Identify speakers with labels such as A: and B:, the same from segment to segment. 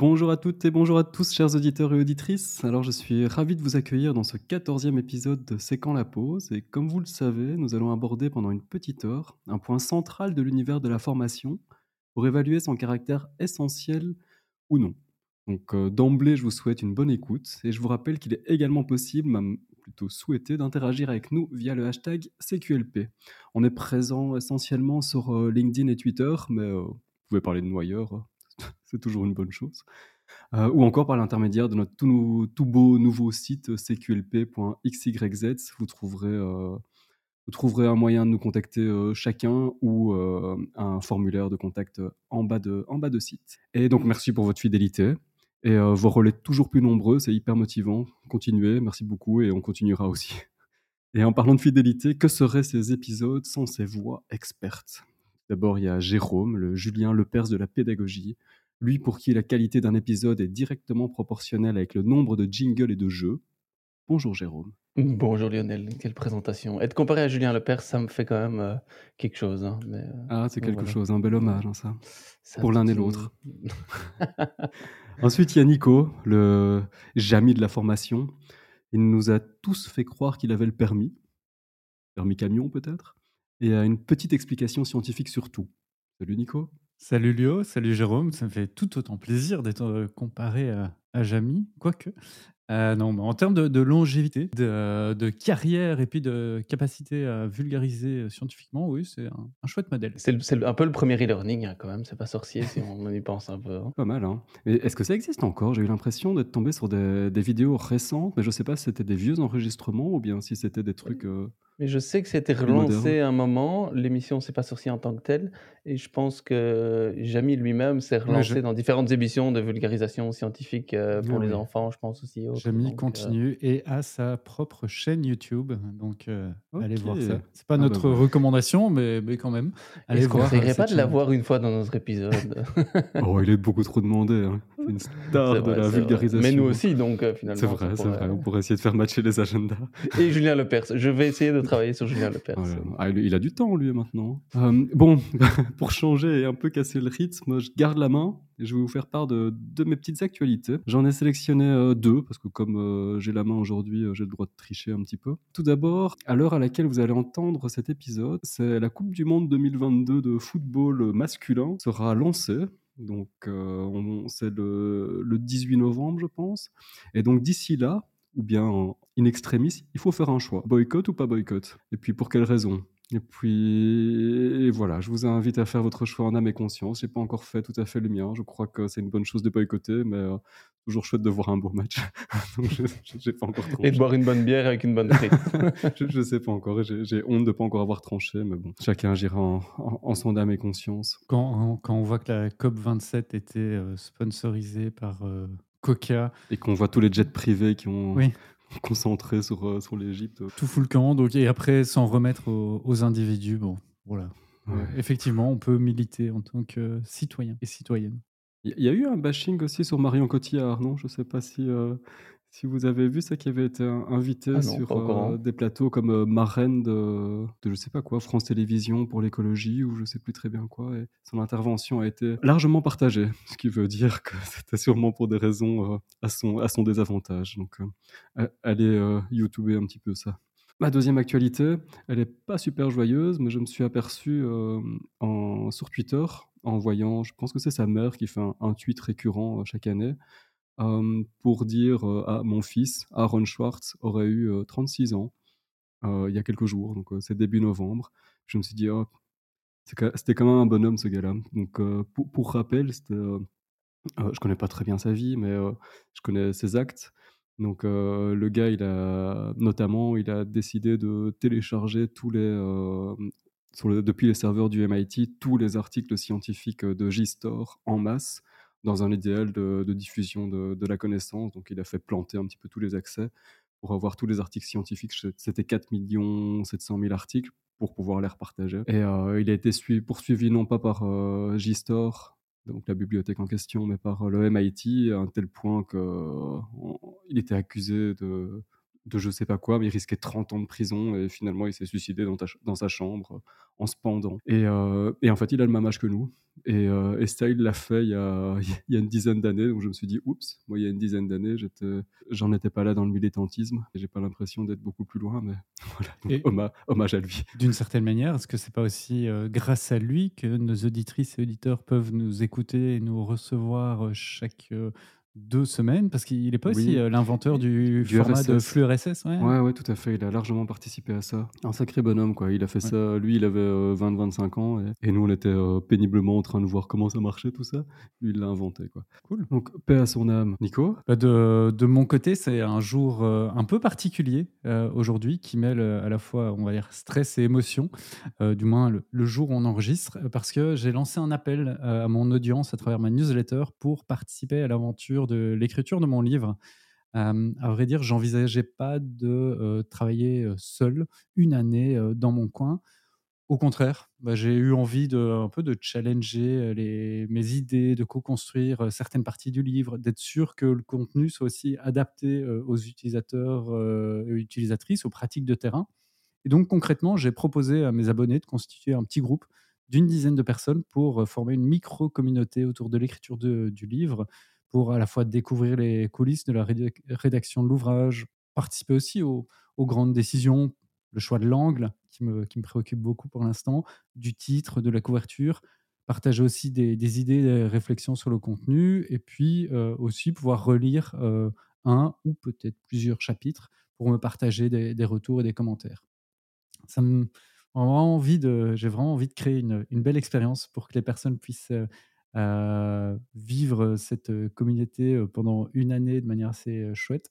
A: Bonjour à toutes et bonjour à tous, chers auditeurs et auditrices. Alors, je suis ravi de vous accueillir dans ce 14e épisode de C'est quand la pause. Et comme vous le savez, nous allons aborder pendant une petite heure un point central de l'univers de la formation pour évaluer son caractère essentiel ou non. Donc, euh, d'emblée, je vous souhaite une bonne écoute et je vous rappelle qu'il est également possible, même plutôt souhaité, d'interagir avec nous via le hashtag CQLP. On est présent essentiellement sur euh, LinkedIn et Twitter, mais euh, vous pouvez parler de nous ailleurs, c'est toujours une bonne chose. Euh, ou encore par l'intermédiaire de notre tout, tout beau nouveau site cqlp.xyz. Vous trouverez, euh, vous trouverez un moyen de nous contacter euh, chacun ou euh, un formulaire de contact en bas de, en bas de site. Et donc merci pour votre fidélité. Et euh, vos relais toujours plus nombreux, c'est hyper motivant. Continuez, merci beaucoup et on continuera aussi. Et en parlant de fidélité, que seraient ces épisodes sans ces voix expertes? D'abord, il y a Jérôme, le Julien Lepers de la pédagogie, lui pour qui la qualité d'un épisode est directement proportionnelle avec le nombre de jingles et de jeux. Bonjour Jérôme.
B: Bonjour Lionel, quelle présentation. Être comparé à Julien Lepers, ça me fait quand même euh, quelque chose. hein, mais, euh,
A: Ah, c'est quelque
B: voilà.
A: chose, un bel hommage, hein, ça.
B: Ça,
A: Pour l'un et l'autre. Ensuite, il y a Nico, le Jamy de la formation. Il nous a tous fait croire qu'il avait le permis. Permis camion, peut-être? Et a une petite explication scientifique sur tout. Salut Nico.
C: Salut Lio, salut Jérôme, ça me fait tout autant plaisir d'être euh, comparé à, à Jamy, quoique. Euh, non, mais en termes de, de longévité, de, de carrière et puis de capacité à vulgariser euh, scientifiquement, oui, c'est un, un chouette modèle.
B: C'est un peu le premier e-learning hein, quand même, c'est pas sorcier si on y pense un peu. hein.
A: Pas mal, hein. Mais est-ce que ça existe encore? J'ai eu l'impression d'être tombé sur des, des vidéos récentes, mais je sais pas si c'était des vieux enregistrements ou bien si c'était des trucs. euh,
B: Mais je sais que c'était relancé à un moment, l'émission C'est pas sorcier en tant que telle, et je pense que Jamy lui-même s'est relancé
C: je-
B: dans différentes émissions de vulgarisation scientifique euh, pour
A: Ah
B: les
A: oui.
B: enfants, je pense aussi.
C: Jamy
B: Donc, euh,
C: continue et a sa propre chaîne YouTube, donc euh, allez voir ça. C'est pas
A: Ah bah
C: notre recommandation, mais, mais quand même, allez
B: Est-ce qu'on
C: voir. euh,
B: pas de
C: chaîne.
B: l'avoir une fois dans notre épisode?
A: Oh, il est beaucoup trop demandé. hein. C'est une star
B: C'est
A: de la
B: vrai.
A: vulgarisation.
B: Mais nous aussi, donc euh, finalement.
A: C'est vrai, c'est
B: pourrait-
A: vrai. On pourrait essayer de faire matcher les agendas.
B: Et Julien Lepers. Je vais essayer de travailler sur Julien Lepers.
A: Ah, il a du temps, lui, maintenant. Euh, bon, pour changer et un peu casser le rythme, je garde la main je vais vous faire part de, de mes petites actualités. J'en ai sélectionné euh, deux, parce que comme euh, j'ai la main aujourd'hui, euh, j'ai le droit de tricher un petit peu. Tout d'abord, à l'heure à laquelle vous allez entendre cet épisode, c'est la Coupe du Monde 2022 de football masculin sera lancée. Donc, on- c'est le, le 18 novembre, je pense. Et donc, d'ici là, ou bien en in extremis, il faut faire un choix. Boycott ou pas boycott? Et puis pour quelle raison? Et puis et voilà, je vous invite à faire votre choix en âme et conscience. J'ai pas encore fait tout à fait le mien. Je crois que c'est une bonne chose de boycotter, mais euh, toujours chouette de voir un beau match. Donc je je- j'ai pas encore
B: Et
A: tranché.
B: de boire une bonne bière avec une bonne frite.
A: je, je sais pas encore. J'ai honte de pas encore avoir tranché, mais bon, chacun agira en, en- en son âme et conscience.
C: Quand, quand on voit que la COP27 était euh, sponsorisée par euh, Coca,
A: Et qu'on voit tous les jets privés qui ont
C: Oui.
A: concentré sur, euh, sur l'Égypte.
C: tout fout le camp, donc, et après s'en remettre aux, aux individus, bon, voilà.
A: Ouais.
C: Euh, effectivement, on peut militer en tant que citoyen et citoyenne.
A: Il y a eu un bashing aussi sur Marion Cotillard, non? Je sais pas si, euh, si vous avez vu ça qui avait été in- invité
B: Ah non,
A: sur euh, des plateaux comme euh, marraine de, de je sais pas quoi, France Télévisions pour l'écologie ou je sais plus très bien quoi. Et son intervention a été largement partagée, ce qui veut dire que c'était sûrement pour des raisons euh, à, son, à son désavantage. Donc euh, allez YouTuber un petit peu ça. Ma deuxième actualité, elle est pas super joyeuse, mais je me suis aperçu en, sur Twitter en voyant, je pense que c'est sa mère qui fait un, un tweet récurrent chaque année, pour dire à mon fils, Aaron Schwartz, aurait eu euh, 36 ans il y a quelques jours, donc c'est début novembre. Je me suis dit, c'était quand même un bonhomme ce gars-là. Donc pour, rappel, c'était, euh, je connais pas très bien sa vie, mais je connais ses actes. Donc le gars, il a notamment, il a décidé de télécharger tous les, depuis les serveurs du MIT, tous les articles scientifiques de JSTOR en masse dans un idéal de, diffusion de, la connaissance. Donc il a fait planter un petit peu tous les accès pour avoir tous les articles scientifiques. C'était 4 700 000 articles pour pouvoir les repartager. Et euh, il a été sui- poursuivi non pas par euh, JSTOR, donc la bibliothèque en question, mais par euh, le MIT, à un tel point qu'il était accusé de, de je sais pas quoi, mais il risquait 30 ans de prison et finalement il s'est suicidé dans, dans sa chambre en se pendant. Et, et, en fait, il a le même âge que nous. Et, et ça, il l'a fait il y, a, il y a une dizaine d'années. Donc je me suis dit, oups, moi il y a une dizaine d'années, j'en étais pas là dans le militantisme. Et j'ai pas l'impression d'être beaucoup plus loin, mais voilà, hommage, à lui.
C: D'une certaine manière, est-ce que c'est pas aussi grâce à lui que nos auditrices et auditeurs peuvent nous écouter et nous recevoir chaque deux semaines, parce qu'il n'est pas aussi euh, l'inventeur du, format de flux RSS.
A: Ouais. ouais. ouais, tout à fait. Il a largement participé à ça. Un sacré bonhomme, quoi. Il a fait ça. Lui, il avait 20-25 euh, ans et, nous, on était euh, péniblement en train de voir comment ça marchait, tout ça. Lui, il l'a inventé, quoi.
C: Cool.
A: Donc, paix à son âme. Nico?
C: Bah, de, de, mon côté, c'est un jour un peu particulier aujourd'hui qui mêle à la fois, on va dire, stress et émotion, du moins le, le, jour où on enregistre, parce que j'ai lancé un appel à mon audience à travers ma newsletter pour participer à l'aventure de l'écriture de mon livre. À vrai dire, j'envisageais pas de travailler seul une année dans mon coin. Au contraire, bah, j'ai eu envie de un peu de challenger les, mes idées, de co-construire certaines parties du livre, d'être sûr que le contenu soit aussi adapté aux utilisateurs et utilisatrices, aux pratiques de terrain. Et donc concrètement, j'ai proposé à mes abonnés de constituer un petit groupe d'une dizaine de personnes pour former une micro-communauté autour de l'écriture du livre, pour à la fois découvrir les coulisses de la rédaction de l'ouvrage, participer aussi aux, grandes décisions, le choix de l'angle qui me, qui me préoccupe beaucoup pour l'instant, du titre, de la couverture, partager aussi des, idées, des réflexions sur le contenu, et puis euh, aussi pouvoir relire euh, un ou peut-être plusieurs chapitres pour me partager des, retours et des commentaires. Ça me, j'ai vraiment envie de créer une, une belle expérience pour que les personnes puissent euh, vivre cette communauté pendant une année de manière assez chouette.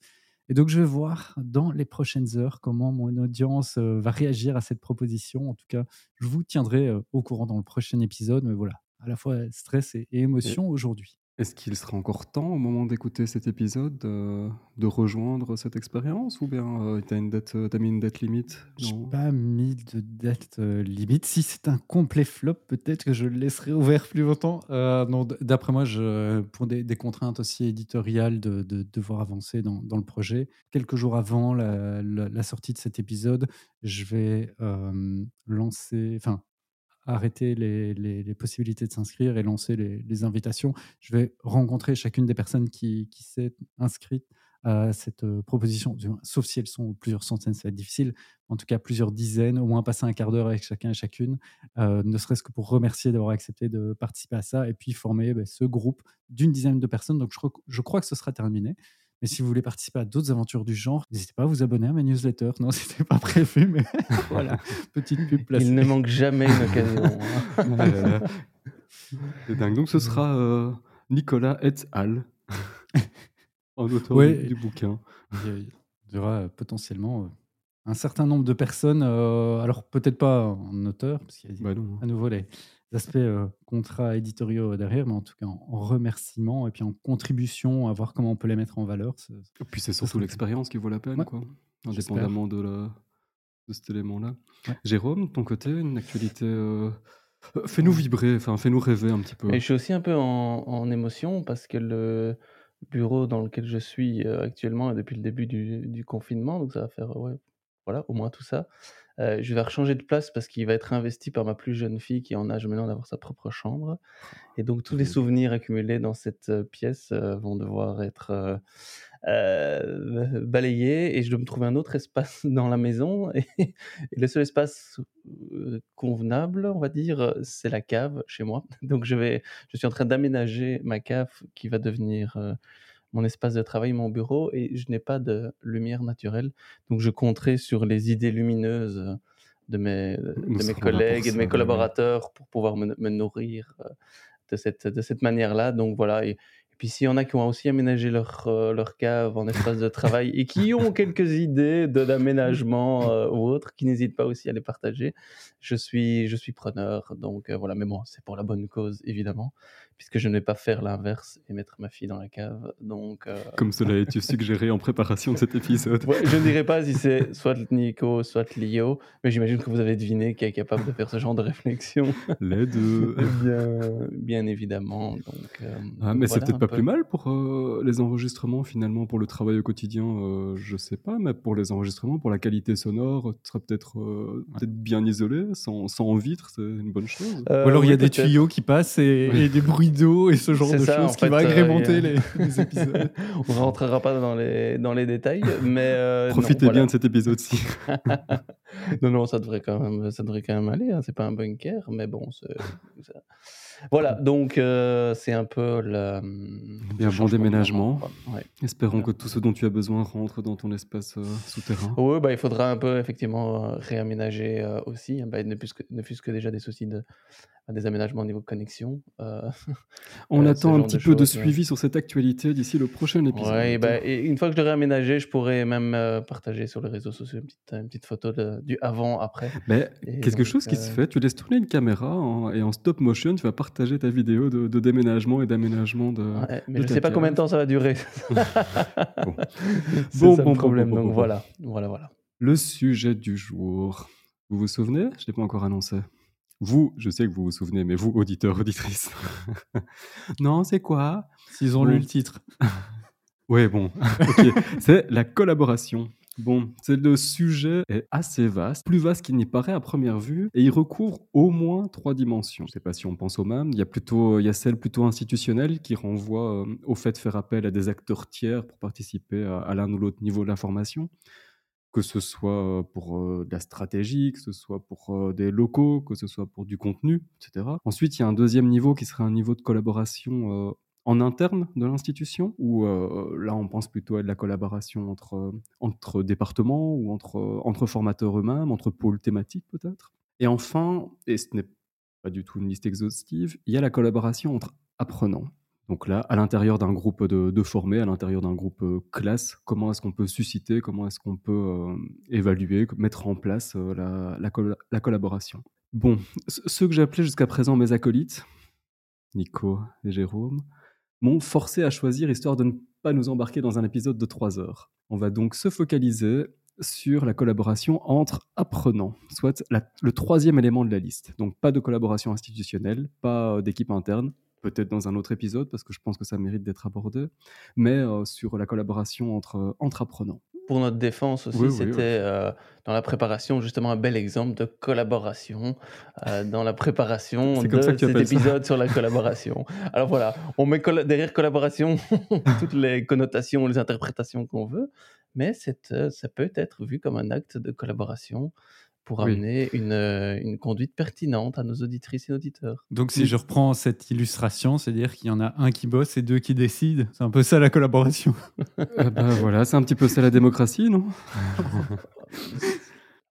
C: Et donc, je vais voir dans les prochaines heures comment mon audience va réagir à cette proposition. En tout cas, je vous tiendrai au courant dans le prochain épisode. Mais voilà, à la fois stress et, émotion aujourd'hui.
A: Est-ce qu'il sera encore temps, au moment d'écouter cet épisode, euh, de rejoindre cette expérience ou bien euh, tu as, euh, as, mis une date limite
C: Je n'ai pas mis de date limite. Si c'est un complet flop, peut-être que je le laisserai ouvert plus longtemps. non, d'après moi, je, pour des, contraintes aussi éditoriales de, devoir avancer dans, le projet, quelques jours avant la, la, sortie de cet épisode, je vais lancer, enfin arrêter les, possibilités de s'inscrire et lancer les, invitations. Je vais rencontrer chacune des personnes qui, s'est inscrite à cette euh, proposition, sauf si elles sont plusieurs centaines, ça va être difficile, en tout cas plusieurs dizaines, au moins passer un quart d'heure avec chacun et chacune, euh, ne serait-ce que pour remercier d'avoir accepté de participer à ça et puis former ben, ce groupe d'une dizaine de personnes. Donc je crois que ce sera terminé. Et si vous voulez participer à d'autres aventures du genre, n'hésitez pas à vous abonner à ma newsletter. Non, c'était pas prévu, mais voilà, petite pub placée.
B: Il ne manque jamais une occasion.
A: Hein. C'est dingue. Donc ce sera euh, Nicolas et al. en auteur du, bouquin.
C: Il y aura euh, potentiellement euh, un certain nombre de personnes, alors peut-être pas en auteur, parce qu'il y a bah à nouveau les, aspects euh, contrats éditoriaux derrière, mais en tout cas en, remerciement et puis en contribution à voir comment on peut les mettre en valeur.
A: Et puis c'est surtout l'expérience qui vaut la peine, quoi, indépendamment de, la, de cet élément-là. Jérôme, de ton côté, une actualité euh, euh, Fais-nous vibrer, enfin fais-nous rêver un petit peu.
B: Et je suis aussi un peu en, en, émotion parce que le bureau dans lequel je suis actuellement est depuis le début du, du confinement, donc ça va faire ouais, voilà, au moins tout ça. Euh, je vais rechanger de place parce qu'il va être investi par ma plus jeune fille qui est en âge maintenant d'avoir sa propre chambre. Et donc tous les souvenirs accumulés dans cette euh, pièce euh, vont devoir être balayés et je dois me trouver un autre espace dans la maison. Et, le seul espace convenable, on va dire, c'est la cave chez moi. Donc je, vais, je suis en train d'aménager ma cave qui va devenir mon espace de travail, mon bureau, et je n'ai pas de lumière naturelle. Donc je compterai sur les idées lumineuses de mes, de mes collègues et de mes collaborateurs pour pouvoir me, nourrir euh, de cette, de cette manière-là. Donc voilà. Et, puis s'il y en a qui ont aussi aménagé leur, euh, leur cave en espace de travail et qui ont quelques idées de l'aménagement euh, ou autre, qui n'hésitent pas aussi à les partager, je suis, je suis preneur. Donc voilà, mais bon, c'est pour la bonne cause, évidemment. Puisque je ne vais pas faire l'inverse et mettre ma fille dans la cave. Donc, euh,
A: Comme cela a été suggéré en préparation de cet épisode.
B: ouais, je ne dirais pas si c'est soit Nico, soit Lio, mais j'imagine que vous avez deviné qui est capable de faire ce genre de réflexion.
A: Les deux.
B: bien, bien évidemment. Donc, euh,
A: Ah, mais c'est peut-être pas
B: peu.
A: plus mal pour euh, les enregistrements finalement, pour le travail au quotidien, euh, je sais pas, mais pour les enregistrements, pour la qualité sonore, tu seras peut-être euh, peut-être bien isolé, sans, sans vitre, c'est une bonne chose.
B: Euh,
C: Ou alors il y a des tuyaux qui passent et, et des bruits d'eau et ce genre de choses qui
B: fait,
C: va
B: euh,
C: agrémenter
B: a-
C: les, les épisodes.
B: On rentrera pas dans les, dans les détails, mais euh, non,
A: Profitez
B: voilà.
A: bien de cet épisode-ci.
B: non, non, ça devrait quand même, ça devrait quand même aller. Hein. C'est pas un bunker, mais bon, ça- voilà. Donc euh, c'est un peu le
A: Bien, bon
B: de
A: déménagement.
B: Ouais.
A: Espérons que tout ce dont tu as besoin rentre dans ton espace euh, souterrain.
B: Oui, bah, il faudra un peu effectivement euh, réaménager euh, aussi. hein. Bah, ne fût-ce que, déjà des soucis de des aménagements au niveau connexion. euh,
A: On attend un petit
B: de
A: peu de
B: ouais.
A: suivi sur cette actualité d'ici le prochain épisode.
B: Ouais, bah, et une fois que je l'aurai aménagé, je pourrais même partager sur les réseaux sociaux une petite, une petite photo de- du avant-après.
A: Mais
B: Et
A: quelque
B: donc,
A: chose qui se fait, tu laisses tourner une caméra en- et en stop motion, tu vas partager ta vidéo de, de déménagement et d'aménagement de.
B: Ouais, mais
A: de
B: je
A: ta
B: sais pas combien de temps ça va durer.
A: Bon. Bon,
B: ça
A: bon,
B: le problème.
A: bon, bon,
B: Donc
A: bon.
B: voilà, voilà, voilà.
A: Le sujet du jour. Vous vous souvenez? Je ne l'ai pas encore annoncé. Vous, je sais que vous vous souvenez, mais vous, auditeurs, auditrices. non, c'est quoi?
C: S'ils ont
A: Bon.
C: lu le titre.
A: Ouais, bon. C'est la collaboration. Bon, c'est le sujet est assez vaste, plus vaste qu'il n'y paraît à première vue, et il recouvre au moins trois dimensions. Je ne sais pas si on pense au même. Il y a plutôt, il y a celle plutôt institutionnelle qui renvoie euh, au fait de faire appel à des acteurs tiers pour participer à, l'un ou l'autre niveau de l'information, que ce soit euh, pour euh, de la stratégie, que ce soit pour des locaux, que ce soit pour du contenu, etc. Ensuite, il y a un deuxième niveau qui serait un niveau de collaboration en interne de l'institution, où euh, là on pense plutôt à de la collaboration entre, euh, entre départements ou entre, euh, entre formateurs eux-mêmes, entre pôles thématiques peut-être? Et enfin, et ce n'est pas du tout une liste exhaustive, il y a la collaboration entre apprenants. Donc là, à l'intérieur d'un groupe de, de formés, à l'intérieur d'un groupe classe, comment est-ce qu'on peut susciter, comment est-ce qu'on peut évaluer, mettre en place la, la colla- la collaboration? Bon, ce- ceux que j'ai appelés jusqu'à présent mes acolytes, Nico et Jérôme, m'ont forcé à choisir histoire de ne pas nous embarquer dans un épisode de 3 heures. On va donc se focaliser sur la collaboration entre apprenants, soit le troisième élément de la liste. Donc pas de collaboration institutionnelle, pas euh, d'équipe interne, peut-être dans un autre épisode parce que je pense que ça mérite d'être abordé, mais euh, sur la collaboration entre, entre apprenants.
B: Pour notre défense aussi,
A: Oui,
B: c'était
A: oui.
B: euh, dans la préparation justement un bel exemple de collaboration euh, dans la préparation de cet épisode sur la collaboration. Alors voilà, on met colla- derrière collaboration toutes les connotations, les interprétations qu'on veut, mais euh, ça peut être vu comme un acte de collaboration pour
A: Oui.
B: amener une, euh, une conduite pertinente à nos auditrices et auditeurs.
C: Donc si
A: Oui.
C: je reprends cette illustration, c'est-à-dire qu'il y en a un qui bosse et deux qui décident. C'est un peu ça la collaboration.
A: Euh, bah, voilà, c'est un petit peu ça la démocratie, non?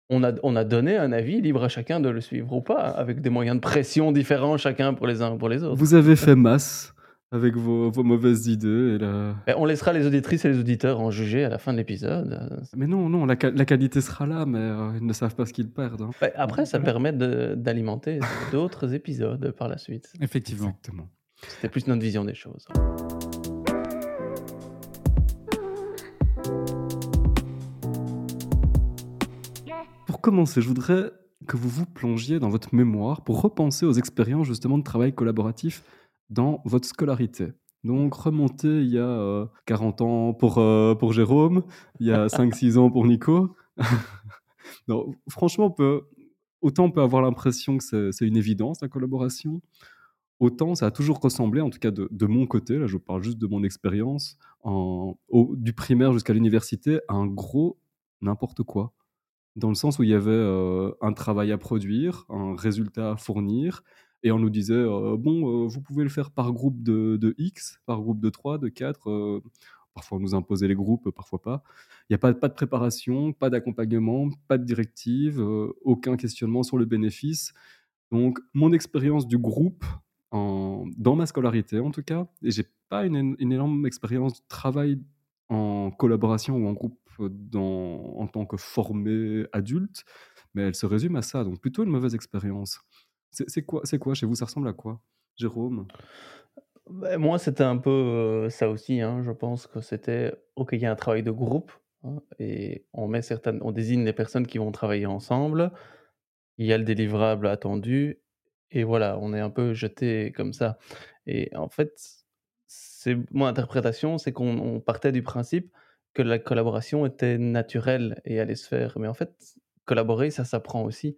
B: On a, on a donné un avis libre à chacun de le suivre ou pas, avec des moyens de pression différents chacun pour les uns et pour les autres.
A: Vous avez fait masse avec vos, vos mauvaises idées et la,
B: Ben, on laissera les auditrices et les auditeurs en juger à la fin de l'épisode.
A: Mais non, non, la, qualité sera là, mais euh, ils ne savent pas ce qu'ils perdent. hein.
B: ben, après, ça permet d'alimenter d'autres épisodes par la suite.
C: Effectivement.
A: Exactement.
B: C'était plus notre vision des choses.
A: Pour commencer, je voudrais que vous vous plongiez dans votre mémoire pour repenser aux expériences justement de travail collaboratif dans votre scolarité. Donc remonter il y a euh, 40 ans pour, euh, pour Jérôme, il y a 5-6 ans pour Nico. franchement, autant on peut avoir l'impression que c'est une évidence la collaboration, autant ça a toujours ressemblé, en tout cas de, de mon côté, là je parle juste de mon expérience, du primaire jusqu'à l'université, à un gros n'importe quoi. Dans le sens où il y avait euh, un travail à produire, un résultat à fournir, et on nous disait, euh, bon, euh, vous pouvez le faire par groupe de, de X, par groupe de 3, de 4. euh, parfois on nous imposait les groupes, parfois pas. Il n'y a pas, pas de préparation, pas d'accompagnement, pas de directive, aucun questionnement sur le bénéfice. Donc, mon expérience du groupe, en- dans ma scolarité en tout cas, et j'ai pas une, une énorme expérience de travail en collaboration ou en groupe dans, en tant que formé adulte, mais elle se résume à ça, donc plutôt une mauvaise expérience. C'est quoi, quoi chez vous? Ça ressemble à quoi? Jérôme?
B: Beh, moi, c'était un peu, heu, ça aussi, hein. Je pense que c'était OK, il y a un travail de groupe, hein et on met certaines on désigne les personnes qui vont travailler ensemble. Il y a le délivrable attendu et voilà, on est un peu jeté comme ça et en fait, c'est mon interprétation, c'est qu'on on partait du principe que la collaboration était naturelle et allait se faire. Mais en fait, collaborer, ça s'apprend aussi,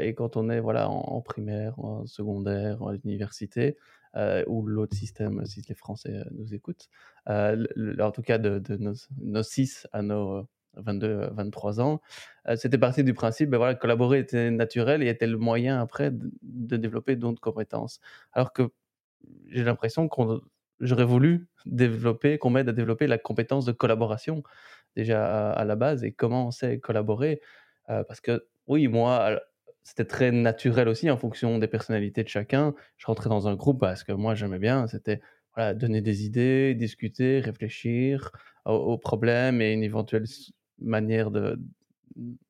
B: et quand on est, voilà, en primaire, en secondaire, à l'université, heu, ou l'autre système, si les Français, heu, nous écoutent, en tout cas de nos nos 6 à nos 22-23 ans, heu, c'était parti du principe, ben voilà, collaborer était naturel et était le moyen après de développer d'autres compétences. Alors que j'ai l'impression qu'on j'aurais voulu développer qu'on m'aide à développer la compétence de collaboration, déjà à à la base et comment on sait collaborer, parce que oui, moi, c'était très naturel aussi en fonction des personnalités de chacun. Je rentrais dans un groupe parce que moi j'aimais bien, c'était, voilà, donner des idées, discuter, réfléchir aux problèmes et une éventuelle manière de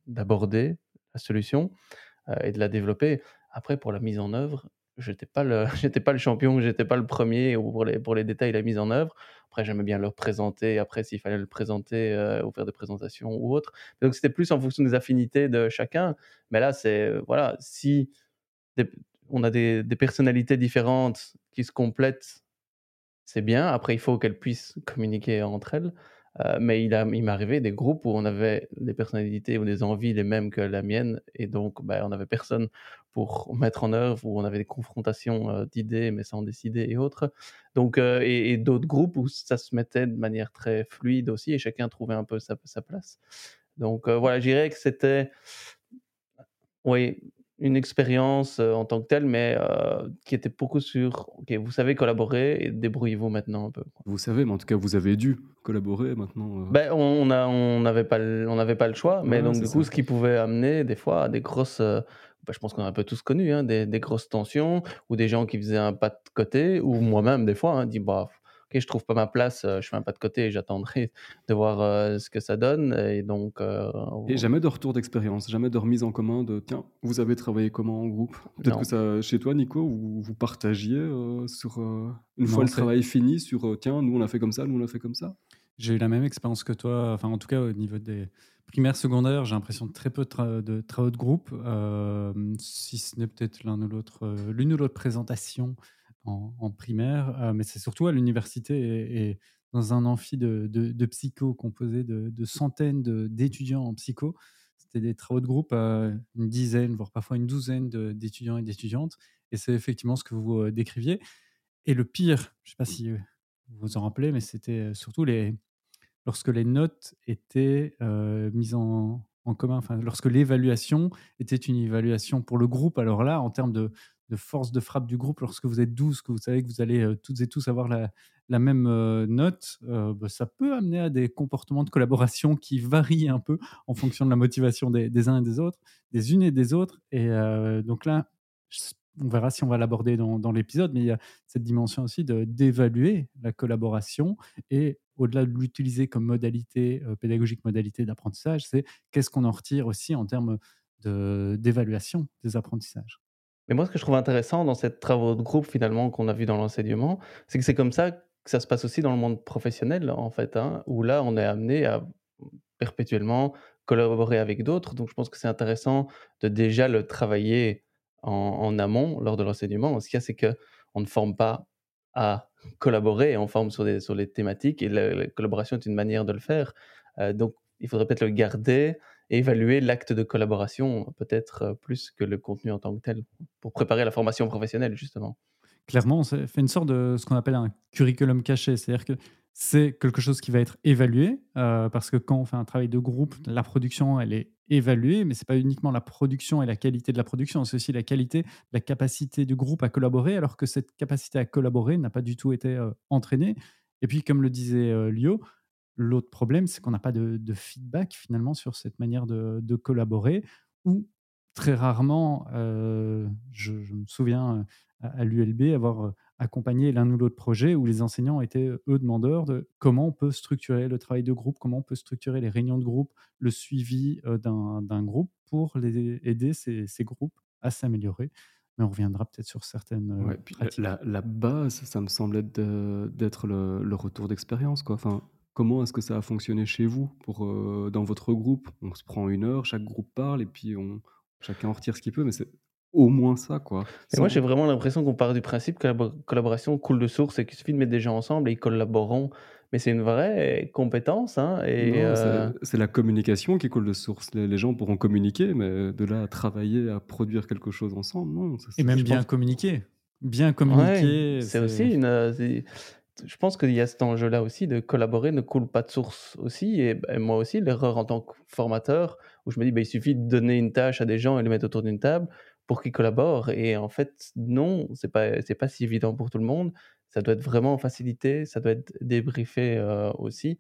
B: d'aborder la solution, heu et de la développer. Après pour la mise en œuvre, j'étais pas le pas le champion, j'étais pas le 1er ou pour les pour les détails, la mise en œuvre. Après j'aimais bien leur présenter, après s'il fallait le présenter, heu, ou faire des présentations ou autre. Donc c'était plus en fonction des affinités de chacun. Mais là, c'est, heu, voilà, si on a des personnalités différentes qui se complètent, c'est bien. Après il faut qu'elles puissent communiquer entre elles, heu, mais il m'est arrivé des groupes où on avait des personnalités ou des envies les mêmes que la mienne et donc bah, on avait personne pour mettre en œuvre, où on avait des confrontations, heu, d'idées mais sans décider et autres. Donc heu et d'autres groupes où ça se mettait de manière très fluide aussi et chacun trouvait un peu sa sa place. Donc voilà, je dirais que c'était oui, une expérience, en tant que telle, mais qui était beaucoup sur: «OK, vous savez collaborer et débrouillez-vous maintenant un peu, quoi».
A: Vous savez, mais en tout cas, vous avez dû collaborer maintenant,
B: Beh, on n'avait pas on n'avait pas le choix, mais
A: Ouais,
B: donc du coup,
A: ça.
B: ce qui pouvait amener des fois à des grosses, bah, je pense qu'on a un peu tous connu, hein, des des grosses tensions ou des gens qui faisaient un pas de côté ou moi-même des fois, hein, dit: «Bah, OK, je trouve pas ma place, heu, je fais un pas de côté et j'attendrai de voir, heu, ce que ça donne» et donc heu,
A: Et jamais de retour d'expérience, jamais de remise en commun de: «Tiens, vous avez travaillé comment en groupe?» peut-être que ça chez toi, Nico, vous vous partagiez, sur, une fois le travail fini sur, «Tiens, nous on a fait comme ça, nous on a fait comme ça»?
C: J'ai eu la même expérience que toi, enfin, en tout cas, au niveau des primaires, secondaires, j'ai l'impression de très peu de tra de travaux de groupe, si ce n'est peut-être l'un ou l'autre, l'une ou l'autre présentation en primaire, heu, mais c'est surtout à l'université et dans un amphi de de de psycho composé de centaines d'étudiants en psycho. C'était des travaux de groupe, heu, une dizaine, voire parfois une douzaine d'étudiants et d'étudiantes et c'est effectivement ce que vous, heu, décriviez et le pire, je sais pas si, vous vous en rappelez, mais c'était, surtout les lorsque les notes étaient, mises en en commun, enfin, lorsque l'évaluation était une évaluation pour le groupe. Alors là, en termes de de force de frappe du groupe, lorsque vous êtes 12, que vous savez que vous allez, heu, toutes et tous avoir la même, heu, note, heu, bah, ça peut amener à des comportements de collaboration qui varient un peu en fonction de la motivation des uns et des autres, des unes et des autres et donc là, on verra si on va l'aborder dans l'épisode, mais il y a cette dimension aussi d'évaluer la collaboration et au-delà de l'utiliser comme modalité, pédagogique, modalité d'apprentissage, c'est qu'est-ce qu'on en retire aussi en termes d'évaluation des apprentissages?
B: Mais moi, ce que je trouve intéressant dans ces travaux de groupe finalement qu'on a vu dans l'enseignement, c'est que c'est comme ça que ça se passe aussi dans le monde professionnel en fait, hein, où là, on est amené à perpétuellement collaborer avec d'autres. Donc je pense que c'est intéressant de déjà le travailler en amont lors de l'enseignement. Ce qu'il y a, c'est qu'on ne forme pas à collaborer, on forme sur les thématiques et la la collaboration est une manière de le faire. Heu, donc il faudrait peut-être le garder évaluer l'acte de collaboration, peut-être, heu, plus que le contenu en tant que tel, pour préparer la formation professionnelle justement.
C: Clairement, on fait une sorte de ce qu'on appelle un curriculum caché. C'est-à-dire que c'est quelque chose qui va être évalué, heu, parce que quand on fait un travail de groupe, la production, elle est évaluée, mais c'est pas uniquement la production et la qualité de la production, c'est aussi la qualité, la capacité du groupe à collaborer, alors que cette capacité à collaborer n'a pas du tout été, heu, entraînée et puis comme le disait, Lio, l'autre problème, c'est qu'on n'a pas de de feedback finalement sur cette manière de de collaborer ou très rarement, heu, je je me souviens, heu, à à l'ULB avoir, heu, accompagné l'un ou l'autre projet où les enseignants étaient, eux, demandeurs de comment on peut structurer le travail de groupe, comment on peut structurer les réunions de groupe, le suivi, d'un groupe pour les aider ces ces groupes à s'améliorer. mais on reviendra peut-être sur certaines,
A: Ouais, puis la la base, ça me semble être d'être le le retour d'expérience, quoi. Enfin, comment est-ce que ça a fonctionné chez vous pour, heu, dans votre groupe? On se prend une heure, chaque groupe parle et puis on chacun en retire ce qu'il peut, mais c'est au moins ça, quoi.
B: Et moi, j'ai vraiment l'impression qu'on part du principe que la bo collaboration coule de source et qu'il suffit de mettre des gens ensemble et ils collaboreront. Mais c'est une vraie compétence, hein et
A: non, c'est la communication qui coule de source. Les les gens pourront communiquer, mais de là à travailler, à produire quelque chose ensemble, non, ça
C: Et
A: c'est
C: même bien
B: pense
C: communiquer. Bien
B: ouais,
C: communiquer,
B: c'est aussi une, c'est je pense qu'il y a cet enjeu-là aussi de collaborer ne coule pas de source aussi et bah, moi aussi l'erreur en tant que formateur où je me dis: «Bah, il suffit de donner une tâche à des gens et les mettre autour d'une table pour qu'ils collaborent» et en fait non, c'est pas pas si évident pour tout le monde. Ça doit être vraiment facilité, ça doit être débriefé, heu, aussi,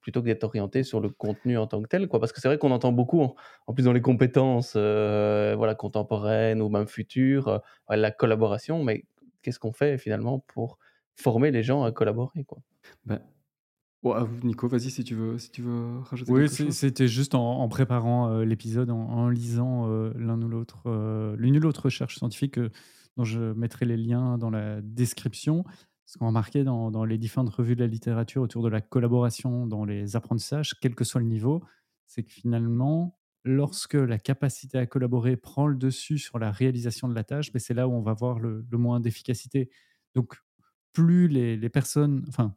B: plutôt que d'être orienté sur le contenu en tant que tel, quoi. Parce que c'est vrai qu'on entend beaucoup en plus dans les compétences, heu, voilà, contemporaines ou même futures, ouais, la collaboration, mais qu'est-ce qu'on fait finalement pour former les gens à collaborer, quoi?
A: bah, Nico, vas-y si tu veux si tu veux rajouter
C: Oui, c'était juste en en préparant, heu, l'épisode, en en lisant, heu, l'un ou l'autre, heu, l'une ou l'autre recherche scientifique, dont je mettrai les liens dans la description. Ce qu'on remarquait dans dans les différentes revues de la littérature autour de la collaboration dans les apprentissages, quel que soit le niveau, c'est que finalement, lorsque la capacité à collaborer prend le dessus sur la réalisation de la tâche, beh, c'est là où on va voir le le moins d'efficacité. Donc plus les personnes enfin,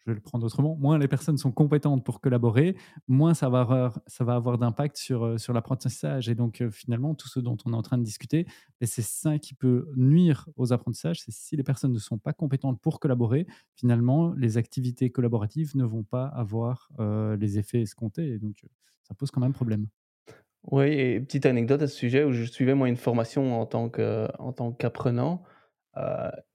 C: je vais le prendre autrement, moins les personnes sont compétentes pour collaborer, moins ça va avoir, d'impact sur, euh, sur l'apprentissage. Et donc, euh, finalement, tout ce dont on est en train de discuter, c'est ça qui peut nuire aux apprentissages. C'est si les personnes ne sont pas compétentes pour collaborer, finalement, les activités collaboratives ne vont pas avoir euh, les effets escomptés. Et donc, ça pose quand même problème.
B: Oui et petite anecdote à ce sujet où je suivais moi une formation en tant qu'apprenant,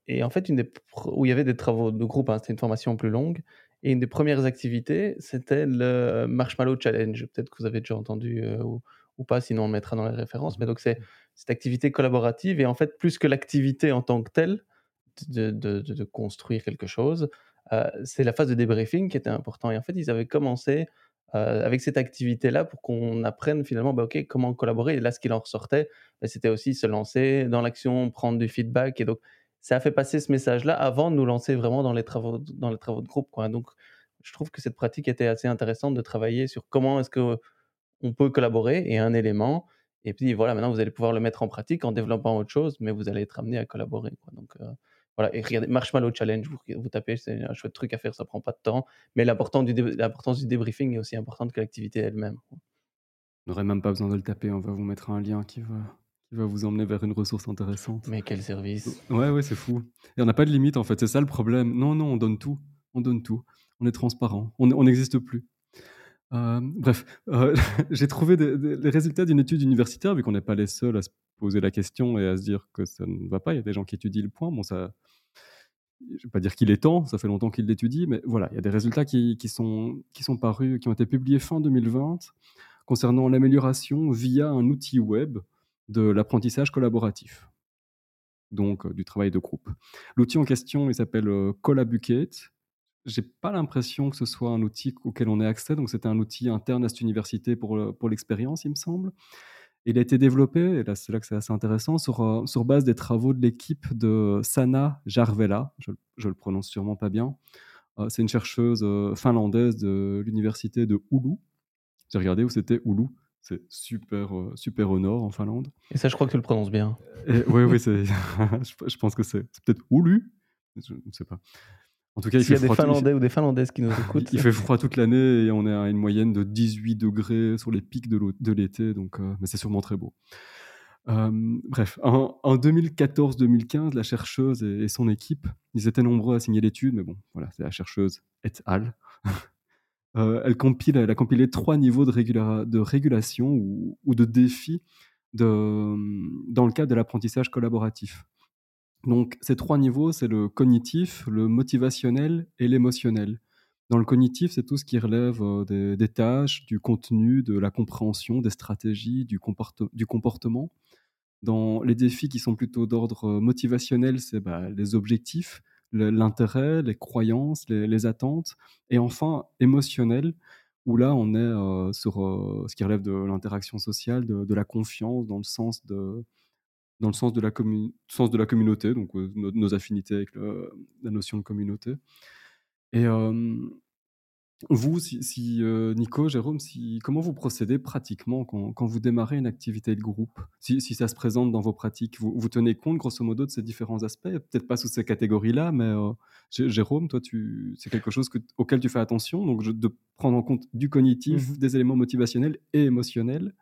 B: et en fait une des pr où il y avait des travaux de groupe, hein, c'était une formation plus longue. Et une des premières activités, c'était le Marshmallow Challenge. Peut-être que vous avez déjà entendu, heu, ou ou pas, sinon on le mettra dans les références. Mais donc c'est cette activité collaborative. Et en fait plus que l'activité en tant que telle, de de de de construire quelque chose, heu, c'est la phase de débriefing qui était important. Et en fait ils avaient commencé heu, avec cette activité-là pour qu'on apprenne finalement, bah, comment collaborer. Et là, ce qu'il en ressortait, bah, c'était aussi se lancer dans l'action, prendre du feedback. Et donc ça a fait passer ce message-là avant de nous lancer vraiment dans les travaux dans les travaux de groupe, quoi. Donc je trouve que cette pratique était assez intéressante de travailler sur comment est-ce qu'on peut collaborer et un élément et puis voilà, maintenant vous allez pouvoir le mettre en pratique en développant autre chose, mais vous allez être amené à collaborer. Donc heu, voilà et regardez Marshmallow Challenge, vous tapez, c'est un chouette truc à faire, ça prend pas de temps mais l'important du dé l'importance du débriefing est aussi importante que l'activité elle-même.
A: On n'aurait même pas besoin de le taper, on va vous mettre un lien qui va qui va vous emmener vers une ressource intéressante.
B: Mais quel service!
A: ouais, ouais, c'est fou et on n'a pas de limite, en fait, c'est ça le problème. Non, non, on donne tout, on donne tout. On est transparent, on n'existe plus. Hem, bref, heu, j'ai trouvé des des les résultats d'une étude universitaire, vu qu'on n'est pas les seuls à se poser la question et à se dire que ça ne va pas. Il y a des gens qui étudient le point. Bon, ça je ne vais pas dire qu'il est temps, ça fait longtemps qu'ils l'étudient, mais voilà, il y a des résultats qui qui sont qui sont parus, qui ont été publiés fin 2020 concernant l'amélioration via un outil web de l'apprentissage collaboratif, donc heu, du travail de groupe. L'outil en question, il s'appelle, heu, Collabucate. J'ai pas l'impression que ce soit un outil auquel on ait accès, donc c'était un outil interne à cette université pour, heu, pour l'expérience, il me semble. Il a été développé, et là c'est là que c'est assez intéressant, sur, sur base des travaux de l'équipe de Sanna Järvelä, je le prononce sûrement pas bien. C'est une chercheuse, heu, finlandaise de l'université de Oulu. J'ai regardé où c'était Oulu, c'est super, heu, super au nord en Finlande
B: Et ça, je crois que tu le prononces bien.
A: et oui, oui, je pense que c'est peut-être Oulu? Je ne sais pas. En tout cas, il
B: S'il y a des
A: il
B: Finlandais ou des Finlandaises qui nous
A: il
B: écoutent,
A: il fait froid toute l'année et on est à une moyenne de 18 degrés sur les pics de l'été donc heu, mais c'est sûrement très beau. Bref, en en 2014-2015, la chercheuse et et son équipe, ils étaient nombreux à signer l'étude, mais bon, voilà, c'est la chercheuse et al. Heu, elle compile elle a compilé 3 niveaux de régula de régulation ou de défis dans le cadre de l'apprentissage collaboratif. Donc ces 3 niveaux, c'est le cognitif, le motivationnel et l'émotionnel. Dans le cognitif, c'est tout ce qui relève, heu, des tâches, du contenu, de la compréhension, des stratégies, du comporte du comportement. Dans les défis qui sont plutôt d'ordre, heu, motivationnel, c'est, bah, les objectifs, l'intérêt, les croyances, les attentes et enfin émotionnel, où là on est, heu, sur, heu, ce qui relève de l'interaction sociale, de la confiance dans le sens de dans le sens de la, sens de la communauté, donc nos, affinités avec la notion de communauté. Et vous, si, euh, Nico, Jérôme, si, comment vous procédez pratiquement quand, vous démarrez une activité de groupe? Si, ça se présente dans vos pratiques, vous, vous, tenez compte grosso modo de ces différents aspects? Peut-être pas sous ces catégories-là, mais euh, Jérôme, toi, c'est quelque chose auquel tu fais attention, donc de prendre en compte du cognitif, mmh des éléments motivationnels et émotionnels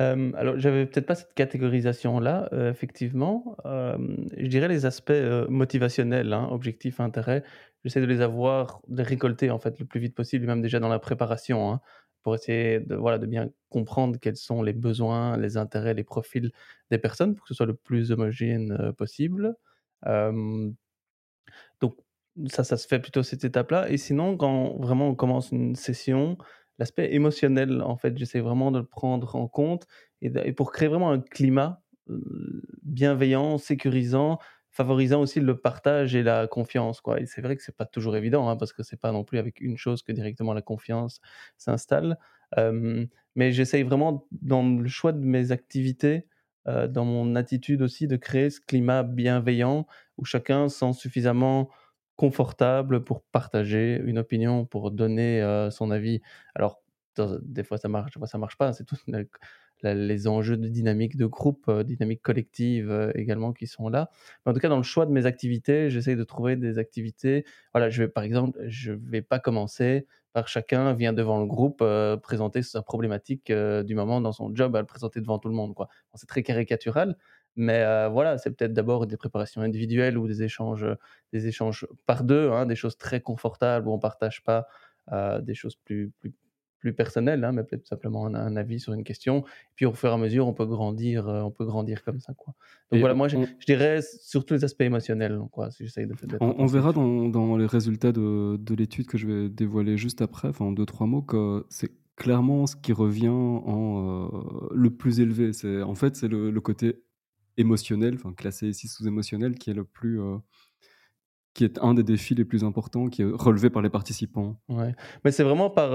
B: euh, alors, j'avais peut-être pas cette catégorisation-là, effectivement. je dirais les aspects motivationnels, hein, objectifs, intérêts j'essaie de les avoir, de les récolter en fait le plus vite possible, même déjà dans la préparation, hein, pour essayer de, voilà, de bien comprendre quels sont les besoins, les intérêts, les profils des personnes, pour que ce soit le plus homogène euh, possible. donc ça, ça se fait plutôt cette étape-là. Et sinon, quand vraiment on commence une session, l'aspect émotionnel, en fait, j'essaie vraiment de le prendre en compte et, pour créer vraiment un climat euh, bienveillant, sécurisant, favorisant aussi le partage et la confiance. Quoi. Et c'est vrai que c'est pas toujours évident, hein, parce que c'est pas non plus avec une chose que directement la confiance s'installe. mais j'essaye vraiment, dans le choix de mes activités, euh, dans mon attitude aussi, de créer ce climat bienveillant où chacun se sent suffisamment confortable pour partager une opinion, pour donner euh, son avis. Alors, des fois ça marche, des fois ça marche pas. C'est tout les enjeux de dynamique de groupe, euh, dynamique collective euh, également qui sont là. Mais en tout cas, dans le choix de mes activités, j'essaie de trouver des activités. Voilà, je vais par exemple, je vais pas commencer par chacun vient devant le groupe présenter sa problématique du moment dans son job, à le présenter devant tout le monde. Quoi. c'est très caricatural, mais voilà, c'est peut-être d'abord des préparations individuelles ou des échanges, des échanges par deux, hein, des choses très confortables où on partage pas des choses plus, plus plus personnel, hein, mais peut-être simplement un, avis sur une question. puis au fur et à mesure, on peut grandir, euh, on peut grandir comme ça, quoi. Donc voilà, moi je, dirais surtout les aspects émotionnels, quoi. Si
A: de, on, on verra dans, dans, les résultats de, de l'étude que je vais dévoiler juste après, en deux trois mots, que c'est clairement ce qui revient en euh, le plus élevé. C'est en fait c'est le, côté émotionnel, enfin classé ici sous émotionnel, qui est le plus euh, qui est un des défis les plus importants, qui est relevé par les participants.
B: Ouais, mais c'est vraiment par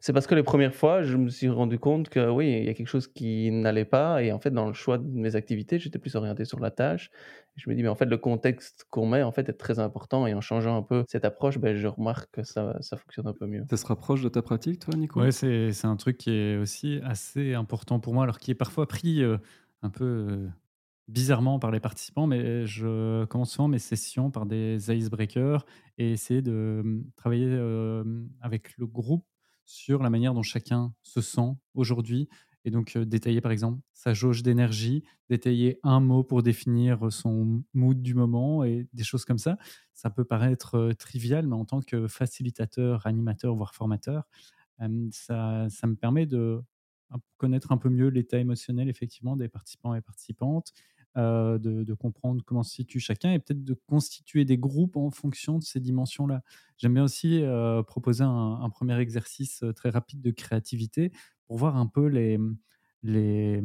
B: c'est parce que les premières fois, je me suis rendu compte que oui, il y a quelque chose qui n'allait pas. Et en fait, dans le choix de mes activités, j'étais plus orienté sur la tâche. je me dis, mais en fait, le contexte qu'on met en fait est très important. Et en changeant un peu cette approche, ben, je remarque que ça, ça fonctionne un peu mieux.
A: Ça se rapproche de ta pratique, toi, Nico?
C: Oui, c'est, c'est un truc qui est aussi assez important pour moi, alors qui est parfois pris euh, un peu. Bizarrement par les participants, mais je commence souvent mes sessions par des icebreakers et essayer de hum, travailler avec le groupe sur la manière dont chacun se sent aujourd'hui. Et donc, détailler par exemple sa jauge d'énergie, détailler un mot pour définir son mood du moment et des choses comme ça. Ça peut paraître trivial, mais en tant que facilitateur, animateur, voire formateur, ça, ça me permet de connaître un peu mieux l'état émotionnel effectivement des participants et participantes euh, de, comprendre comment se situe chacun et peut-être de constituer des groupes en fonction de ces dimensions-là. J'aime bien aussi euh, proposer un, premier exercice euh, très rapide de créativité pour voir un peu les, les,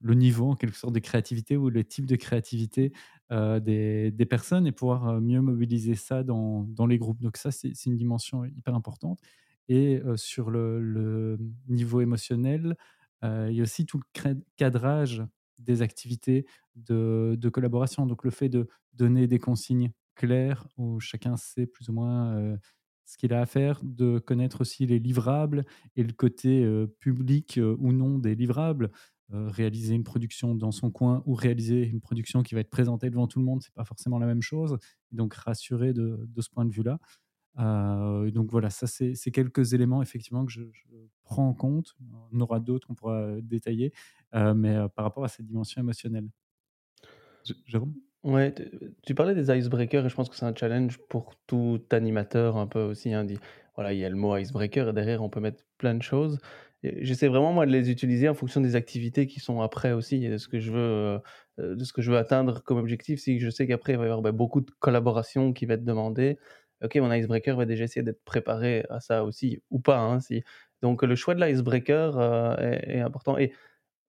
C: le niveau en quelque sorte de créativité ou le type de créativité des, des, personnes et pouvoir mieux mobiliser ça dans, dans les groupes. Donc ça, c'est une dimension hyper importante. Et sur le, niveau émotionnel, il y a aussi tout le cadrage des activités de, collaboration. Donc le fait de donner des consignes claires où chacun sait plus ou moins ce qu'il a à faire, de connaître aussi les livrables et le côté public ou non des livrables. réaliser une production dans son coin ou réaliser une production qui va être présentée devant tout le monde, c'est pas forcément la même chose. Donc rassurer de ce point de vue-là. Donc voilà, ça c'est quelques éléments effectivement que je, je, prends en compte. On aura d'autres qu'on pourra détailler, euh, mais euh, par rapport à cette dimension émotionnelle. Jérôme?
B: Ouais, tu parlais des icebreakers et je pense que c'est un challenge pour tout animateur un peu aussi. Hein, dit, voilà, il y a le mot icebreaker et derrière on peut mettre plein de choses. J'essaie vraiment moi de les utiliser en fonction des activités qui sont après aussi et de ce que je veux, euh, de ce que je veux atteindre comme objectif. Si je sais qu'après il va y avoir ben, beaucoup de collaborations qui va être demandées, ok, mon icebreaker va déjà essayer d'être préparé à ça aussi ou pas. Hein. Donc le choix de l'icebreaker est, est important et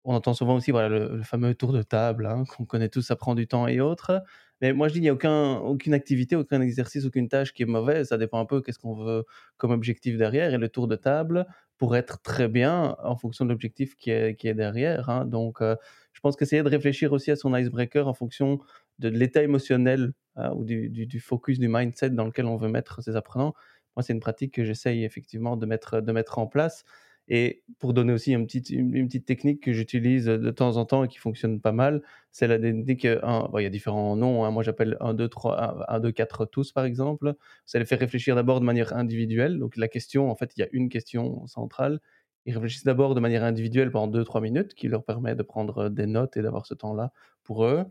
B: on entend souvent aussi le, fameux tour de table hein, qu'on connaît tous, ça prend du temps et autres. Mais moi, je dis, il n'y a aucun, aucune activité, aucun exercice, aucune tâche qui est mauvaise. Ça dépend un peu qu'est-ce qu'on veut comme objectif derrière. Et le tour de table pour être très bien en fonction de l'objectif qui est, qui est derrière. Hein. Donc, euh, je pense qu'essayer de réfléchir aussi à son icebreaker en fonction de l'état émotionnel euh, ou du, focus, du mindset dans lequel on veut mettre ses apprenants, moi, c'est une pratique que j'essaye effectivement de mettre, de mettre en place. Et pour donner aussi une petite, une, petite technique que j'utilise de temps en temps et qui fonctionne pas mal, c'est la technique, il y a différents noms, hein. moi j'appelle 1, 2, 3, 1, 2, 4 tous par exemple. Ça les fait réfléchir d'abord de manière individuelle. Donc la question, en fait, il y a une question centrale. Ils réfléchissent d'abord de manière individuelle pendant 2-3 minutes, qui leur permet de prendre des notes et d'avoir ce temps-là pour eux.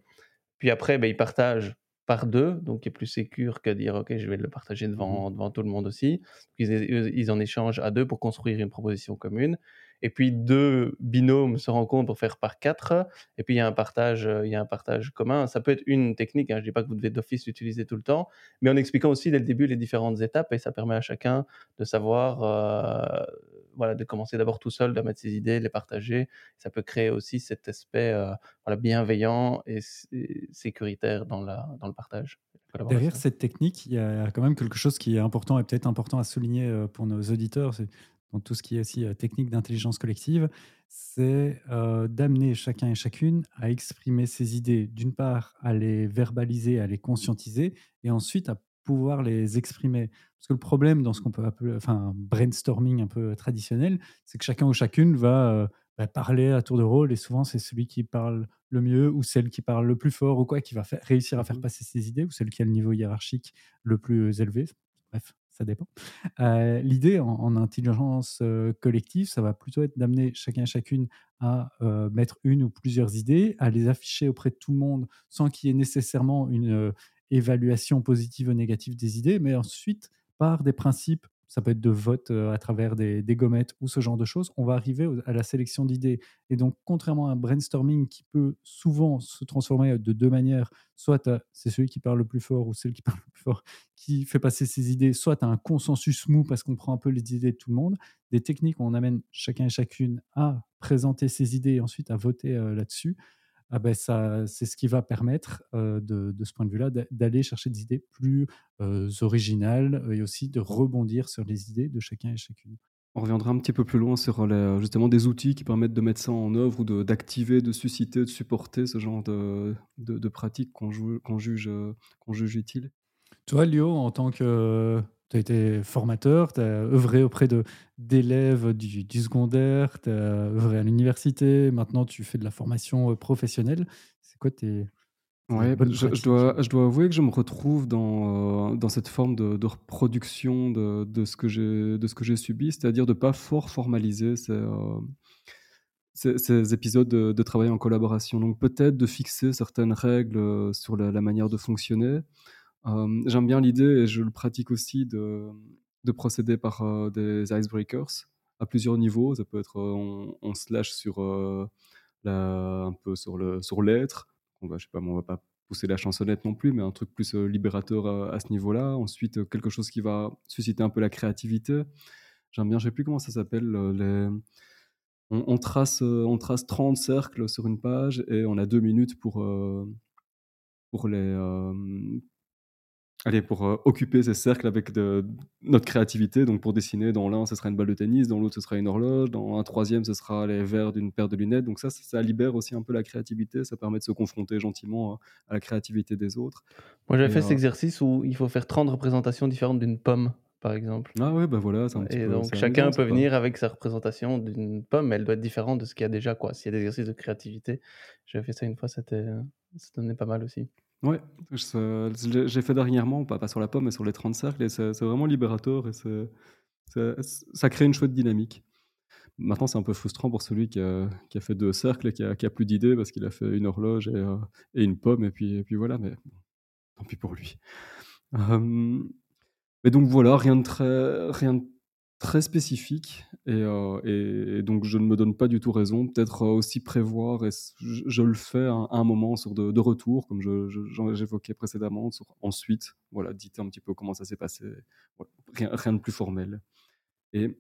B: Puis après, ben, ils partagent par deux, donc qui est plus sécure que dire ok, je vais le partager devant, mmh devant tout le monde aussi. Ils, ils, en échangent à deux pour construire une proposition commune. Et puis deux binômes se rencontrent pour faire par quatre. Et puis il y a un partage, il y a un partage commun. Ça peut être une technique. Hein, je dis pas que vous devez d'office l'utiliser tout le temps, mais en expliquant aussi dès le début les différentes étapes et ça permet à chacun de savoir. Euh, voilà, de commencer d'abord tout seul, de mettre ses idées, de les partager. Ça peut créer aussi cet aspect euh, voilà, bienveillant et, sécuritaire dans, la, dans le partage.
C: Derrière cette technique, il y a quand même quelque chose qui est important et peut-être important à souligner euh, pour nos auditeurs, c'est dans tout ce qui est aussi euh, technique d'intelligence collective, c'est d'amener chacun et chacune à exprimer ses idées, d'une part à les verbaliser, à les conscientiser, et ensuite à pouvoir les exprimer. Parce que le problème dans ce qu'on peut appeler, enfin, brainstorming un peu traditionnel, c'est que chacun ou chacune va euh, bah, parler à tour de rôle et souvent c'est celui qui parle le mieux ou celle qui parle le plus fort ou quoi qui va réussir à faire mmh passer ses idées ou celle qui a le niveau hiérarchique le plus élevé. Bref, ça dépend. Euh, l'idée en, intelligence euh, collective, ça va plutôt être d'amener chacun et chacune à mettre une ou plusieurs idées, à les afficher auprès de tout le monde sans qu'il y ait nécessairement une évaluation positive ou négative des idées, mais ensuite, par des principes, ça peut être de vote euh, à travers des, gommettes ou ce genre de choses, on va arriver à la sélection d'idées. Et donc, contrairement à un brainstorming qui peut souvent se transformer de deux manières, soit c'est celui qui parle le plus fort ou celle qui parle le plus fort qui fait passer ses idées, soit as un consensus mou parce qu'on prend un peu les idées de tout le monde, des techniques où on amène chacun et chacune à présenter ses idées et ensuite à voter euh, là-dessus ah ben ça, c'est ce qui va permettre de, de, ce point de vue-là d'aller chercher des idées plus originales et aussi de rebondir sur les idées de chacun et chacune.
A: On reviendra un petit peu plus loin sur les, justement des outils qui permettent de mettre ça en œuvre ou d'activer, de, susciter, de supporter ce genre de, de, de pratiques qu'on juge, qu'on juge utile.
C: Toi, Lio, en tant que tu as été formateur, tu as œuvré auprès d'élèves du, du, secondaire, tu as œuvré à l'université, maintenant tu fais de la formation euh, professionnelle. C'est quoi tes.
A: Ouais, je, dois, je dois avouer que je me retrouve dans, euh, dans cette forme de, de reproduction de, de ce que j'ai subi, c'est-à-dire de ne pas fort formaliser ces, euh, ces, épisodes de, travail en collaboration. Donc peut-être de fixer certaines règles sur la manière de fonctionner, J'aime bien l'idée, et je le pratique aussi, de, de procéder par des icebreakers à plusieurs niveaux. Ça peut être, on, on se lâche sur, un peu sur le sur l'être. On va, je sais pas, on va pas pousser la chansonnette non plus, mais un truc plus libérateur à, ce niveau-là. Ensuite, quelque chose qui va susciter un peu la créativité. J'aime bien, je sais plus comment ça s'appelle, on, trace, on trace 30 cercles sur une page et on a deux minutes pour, pour les, Allez, pour euh, occuper ces cercles avec de, notre créativité, donc pour dessiner, dans l'un, ce sera une balle de tennis, dans l'autre, ce sera une horloge, dans un troisième, ce sera les verres d'une paire de lunettes. Donc ça, ça, libère aussi un peu la créativité, ça permet de se confronter gentiment à la créativité des autres.
B: Moi, j'avais fait cet euh, exercice où il faut faire 30 représentations différentes d'une pomme, par exemple.
A: Ah ouais, ben voilà.
B: Un petit Et donc, chacun peut venir avec sa représentation d'une pomme, mais elle doit être différente de ce qu'il y a déjà, quoi. S'il y a des exercices de créativité, j'avais fait ça une fois, ça donnait pas mal aussi.
A: Ouais, j'ai fait dernièrement, pas, pas sur la pomme, mais sur les 30 cercles, et c'est vraiment libérateur et ça crée une chouette dynamique. Maintenant, c'est un peu frustrant pour celui qui a, qui a fait deux cercles et qui a, plus d'idées parce qu'il a fait une horloge et, euh, une pomme, et puis, et puis voilà, mais tant pis pour lui. mais donc voilà, rien de très, rien très spécifique euh, et, et, donc je ne me donne pas du tout raison. Peut-être euh, aussi prévoir, et je, le fais à, un moment sur de, retour, comme j'évoquais précédemment. Sur, ensuite, voilà, dites un petit peu comment ça s'est passé. rien, rien, de plus formel. Et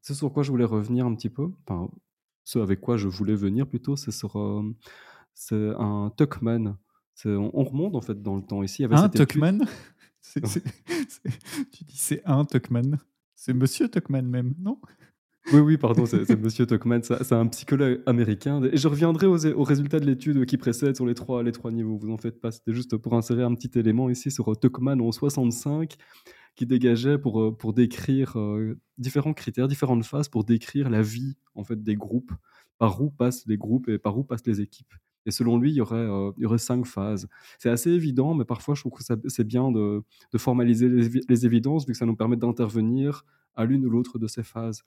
A: ce sur quoi je voulais revenir un petit peu, enfin, ce avec quoi je voulais venir plutôt, c'est sur euh, c'est un Tuckman. On, on, remonte en fait dans le temps ici.
C: un Tuckman? Tu dis c'est un Tuckman? C'est Monsieur Tuckman même, non?
A: Oui, oui, pardon, c'est monsieur Tuckman, c'est un psychologue américain et je reviendrai aux résultats de l'étude qui précède sur les trois les trois niveaux, vous en faites pas. C'était juste pour insérer un petit élément ici sur, heu, Tuckman en 65 qui dégageait pour, heu, pour décrire, heu, différents critères, différentes phases pour décrire la vie, en fait, des groupes. Par où passent les groupes et par où passent les équipes et selon lui, il y aurait, heu, il y aurait 5 phases. C'est assez évident, mais parfois je trouve que c'est bien de formaliser les évidences vu que ça nous permet d'intervenir à l'une ou l'autre de ces phases.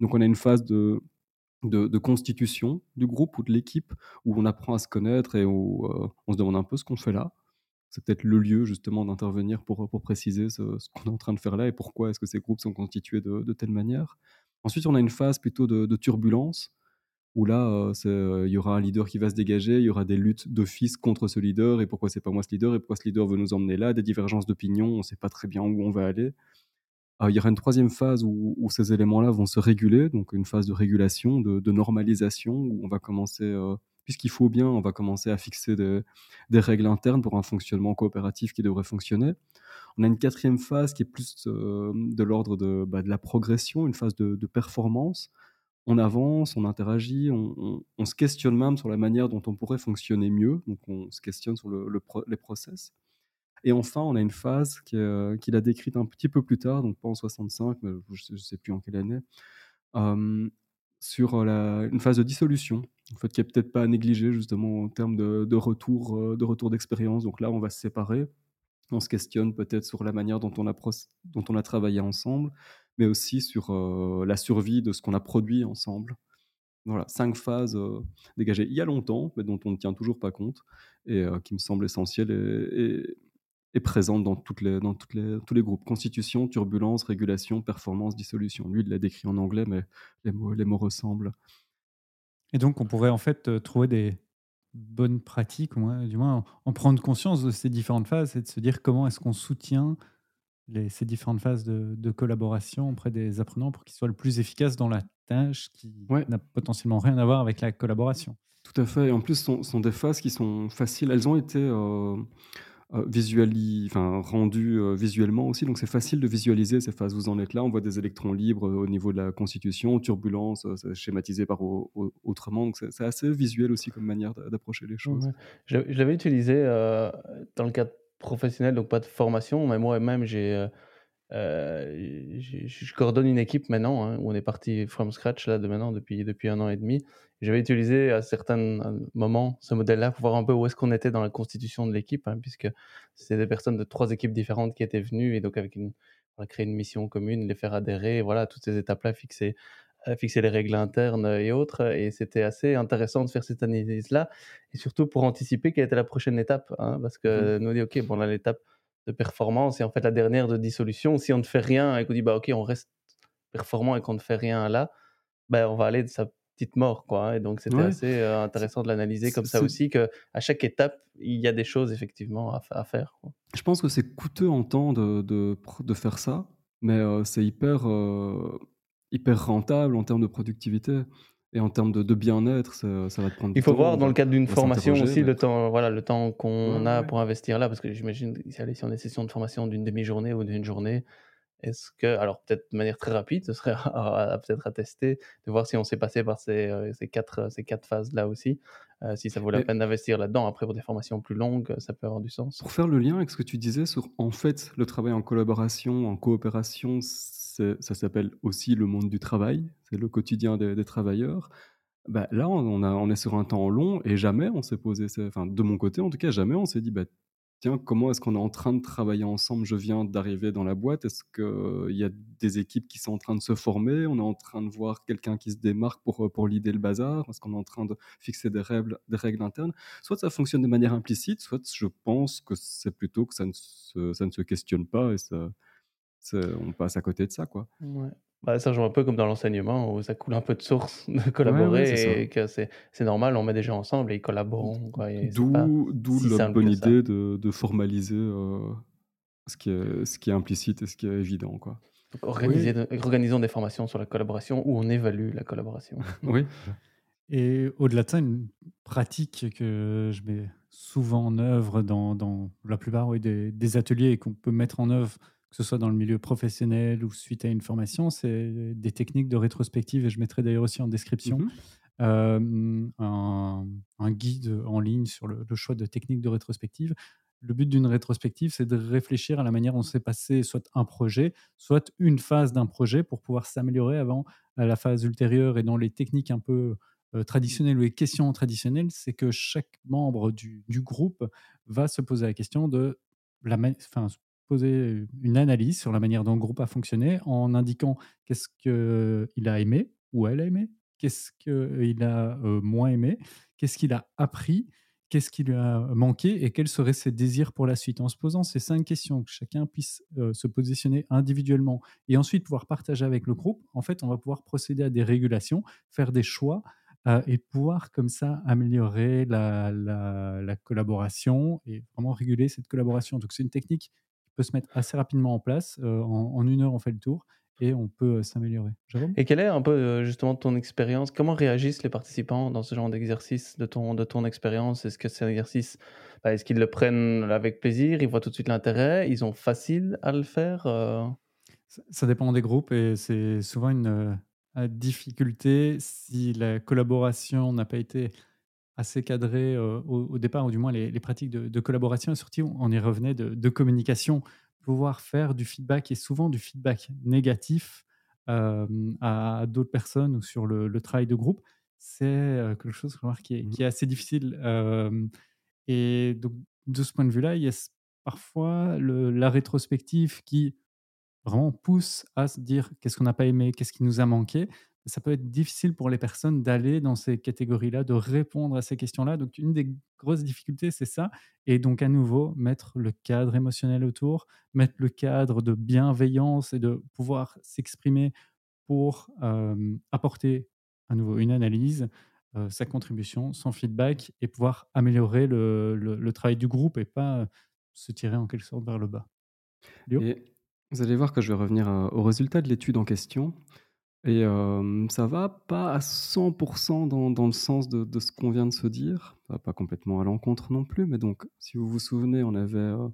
A: Donc on a une phase de constitution du groupe ou de l'équipe où on apprend à se connaître et où, heu, on se demande un peu ce qu'on fait là. C'est peut-être le lieu justement d'intervenir pour, préciser ce qu'on est en train de faire là et pourquoi est-ce que ces groupes sont constitués de de telle manière. Ensuite, on a une phase plutôt de de turbulence où là, c'est, heu, il y aura un leader qui va se dégager, il y aura des luttes d'office contre ce leader et pourquoi c'est pas moi ce leader et pourquoi ce leader veut nous emmener là, des divergences d'opinion, on sait pas très bien où on va aller. Heu, il y aura une troisième phase où ces éléments-là vont se réguler, donc une phase de régulation, de normalisation où on va commencer, puisqu'il faut bien, on va commencer à fixer des règles internes pour un fonctionnement coopératif qui devrait fonctionner. On a une quatrième phase qui est plus, de l'ordre de, bah, de la progression, une phase de de performance. On avance, on interagit, on se questionne même sur la manière dont on pourrait fonctionner mieux, donc on se questionne sur les process et enfin, on a une phase qu'il a décrite un petit peu plus tard, donc pas en 65, mais je je sais plus en quelle année, hem, sur, une phase de dissolution, en fait, qui est peut-être pas à négliger justement en termes de de retour, d'expérience. Donc là, on va se séparer, on se questionne peut-être sur la manière dont on a travaillé ensemble, mais aussi sur, la survie de ce qu'on a produit ensemble. Voilà, 5 phases, dégagées il y a longtemps, mais dont on ne tient toujours pas compte et qui me semblent essentielles et et présentes dans toutes les dans toutes les tous les groupes. Constitution, turbulence, régulation, performance, dissolution. Lui, il l'a décrit en anglais, mais les mots les mots ressemblent.
C: Et donc on pourrait en fait, trouver des bonnes pratiques, du moins en prendre conscience de ces différentes phases et de se dire comment est-ce qu'on soutient les ces différentes phases de de collaboration auprès des apprenants pour qu'ils soient le plus efficaces dans la tâche qui
A: Ouais.
C: n'a potentiellement rien à voir avec la collaboration.
A: Tout à fait et en plus, ce sont sont des phases qui sont faciles. Elles ont été, heu, visuali enfin, rendues, heu, visuellement aussi, donc c'est facile de visualiser ces phases. Vous en êtes là, on voit des électrons libres, heu, au niveau de la constitution, turbulence, c'est schématisé par au au autrement, donc c'est assez visuel aussi comme manière d'a d'approcher les choses.
B: Ouais. Je je l'avais utilisé, dans le cadre professionnel, donc pas de formation, mais moi-même j'ai, heu, j'ai je coordonne une équipe maintenant, hein, où on est parti from scratch là de maintenant depuis depuis 1 an et demi. J'avais utilisé à certains moments ce modèle-là pour voir un peu où est-ce qu'on était dans la constitution de l'équipe, hein, puisque c'est des personnes de 3 équipes différentes qui étaient venues et donc avec une on a créé une mission commune, les faire adhérer, voilà, toutes ces étapes-là, fixer, heu, fixer les règles internes, et autres et c'était assez intéressant de faire cette analyse-là et surtout pour anticiper quelle était la prochaine étape, hein. Parce
A: Mmh
B: que nous on dit: «OK, bon, on a l'étape de performance et en fait la dernière de dissolution, si on ne fait rien et qu'on dit: "Bah, OK, on reste performant" et qu'on ne fait rien là, bah, on va aller de sa petite mort, quoi», hein et donc c'était
A: Ouais,
B: assez,
A: c'est
B: intéressant de l'analyser comme ça aussi qu'à chaque étape, il y a des choses effectivement à à faire, quoi.
A: Je pense que c'est coûteux en temps de de faire ça, mais heu, c'est hyper, hyper rentable en termes de productivité et en termes de de bien-être, ça ça va te prendre
B: Il faut
A: temps,
B: voir dans le cadre d'une formation aussi
A: mais
B: le temps, voilà, le temps qu'on
A: ouais,
B: a
A: ouais.
B: pour investir là, parce que j'imagine si allez, si on a des sessions de formation d'une 1/2 journée ou d'1 journée, est-ce que alors peut-être de manière très rapide, ce serait à à peut-être à tester, de voir si on s'est passé par ces, heu, ces 4 ces 4 phases-là aussi, heu, si ça vaut la
A: Mais
B: peine d'investir là-dedans. Après pour des formations plus longues, ça peut avoir du sens.
A: Pour faire le lien avec ce que tu disais sur, en fait, le travail en collaboration, en coopération, ça s'appelle aussi le monde du travail, c'est le quotidien des travailleurs. Bah, là, on est sur un temps long et jamais on s'est posé enfin, de mon côté en tout cas, jamais on s'est dit: «Bah, tiens, comment est-ce qu'on est en train de travailler ensemble? Je viens d'arriver dans la boîte, est-ce qu'il y a des équipes qui sont en train de se former? On est en train de voir quelqu'un qui se démarque pour, heu, pour leader le bazar? Est-ce qu'on est en train de fixer des règles internes?» soit ça fonctionne de manière implicite, soit je pense que c'est plutôt que ça ne se ça ne se questionne pas et ça on passe à côté de ça, quoi.
B: Ouais. Bah, ça rejoint un peu comme dans l'enseignement où ça coule un peu de source de
A: Ouais, ouais,
B: collaborer et que c'est c'est normal, on met des gens ensemble et ils pas
A: d'où d'où
B: si
A: la bonne idée de de formaliser, heu, ce qui est ce qui est implicite et ce qui est évident, quoi.
B: Donc organiser
A: Oui.
B: de organisons des formations sur la collaboration où on évalue la collaboration.
A: Oui.
C: Et au-delà de ça, une pratique que je mets souvent en œuvre dans dans la plupart, oui, des des ateliers et qu'on peut mettre en œuvre, que ce soit dans le milieu professionnel ou suite à une formation, c'est des techniques de rétrospective et je mettrai d'ailleurs aussi en description
A: Mmh
C: euh, un, un guide en ligne sur le, le choix de techniques de rétrospective. Le but d'une rétrospective, c'est de réfléchir à la manière dont s'est passé soit un projet, soit une phase d'un projet pour pouvoir s'améliorer avant à la phase ultérieure. Et dans les techniques un peu euh, traditionnelles ou les questions traditionnelles, c'est que chaque membre du, du groupe va se poser la question de la, enfin, poser une analyse sur la manière dont le groupe a fonctionné en indiquant qu'est-ce qu'il a aimé ou elle a aimé, qu'est-ce qu'il a moins aimé, qu'est-ce qu'il a appris, qu'est-ce qui lui a manqué et quels seraient ses désirs pour la suite. En se posant ces cinq questions, que chacun puisse se positionner individuellement et ensuite pouvoir partager avec le groupe, en fait, on va pouvoir procéder à des régulations, faire des choix et pouvoir comme ça améliorer la, la- la collaboration et vraiment réguler cette collaboration. Donc c'est une technique peut se mettre assez rapidement en place. Euh, en, en une heure, on fait le tour et on peut euh, s'améliorer.
B: Et quelle est un peu euh, justement ton expérience? Comment réagissent les participants dans ce genre d'exercice de ton, de ton expérience? Est-ce que c'est un exercice, bah, est-ce qu'ils le prennent avec plaisir? Ils voient tout de suite l'intérêt? Ils ont facile à le faire euh?
C: Ça, ça dépend des groupes et c'est souvent une euh, difficulté si la collaboration n'a pas été assez cadrée euh, au, au départ, ou du moins les, les pratiques de, de collaboration, et surtout on y revenait de, de communication, pouvoir faire du feedback et souvent du feedback négatif euh, à d'autres personnes ou sur le, le travail de groupe, c'est euh, quelque chose remarque, qui, est,
A: Mmh.
C: qui est assez difficile. euh, et donc de ce point de vue-là, il y a parfois le- la rétrospective qui vraiment pousse à se dire qu'est-ce qu'on n'a pas aimé, qu'est-ce qui nous a manqué. Ça peut être difficile pour les personnes d'aller dans ces catégories-là, de répondre à ces questions-là. Donc, une des grosses difficultés, c'est ça. Et donc, à nouveau, mettre le cadre émotionnel autour, mettre le cadre de bienveillance et de pouvoir s'exprimer pour apporter à nouveau une analyse, sa contribution, son feedback et pouvoir améliorer le, travail du groupe et pas se tirer en quelque sorte vers le bas.
A: Vous allez voir que je vais revenir, au résultat de l'étude en question et hem, ça va pas à 100 dans dans le sens de ce qu'on vient de se dire. Pas complètement à l'encontre non plus, mais donc si vous vous souvenez, on avait, heu,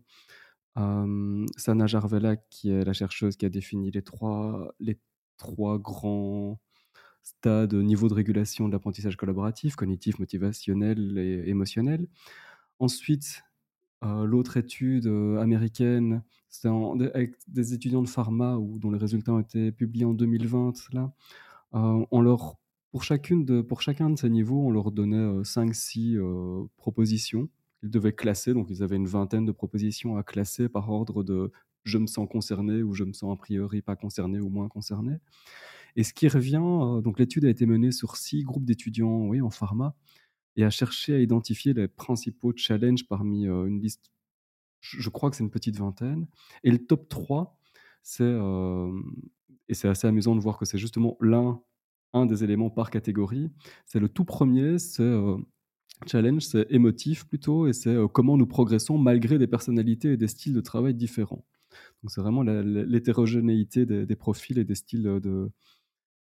A: hem, Sana Jarvela qui est la chercheuse qui a défini les 3 les 3 grands stades, niveau de régulation de l'apprentissage collaboratif, cognitif, motivationnel et émotionnel. Ensuite, Heu, l'autre étude, heu, américaine, c'était avec des étudiants de pharma ou dont les résultats ont été publiés en 2020 là, heu, on leur pour chacune pour chacun de ces niveaux, on leur donnait, heu, 5-6, heu, propositions. Ils devaient classer, donc ils avaient une vingtaine de propositions à classer par ordre de: «Je me sens concerné» ou «Je me sens a priori pas concerné» ou «moins concerné» et ce qui revient, donc l'étude a été menée sur 6 groupes d'étudiants, oui, en pharma et a cherché à identifier les principaux challenges parmi, une liste je crois que c'est une petite vingtaine et le top 3, c'est, et c'est assez amusant de voir que c'est justement l'un un des éléments par catégorie. C'est le tout premier, c'est, heu, challenge, c'est émotif plutôt et c'est, comment nous progressons malgré des personnalités et des styles de travail différents. Donc c'est vraiment l'hétérogénéité des des profils et des styles, de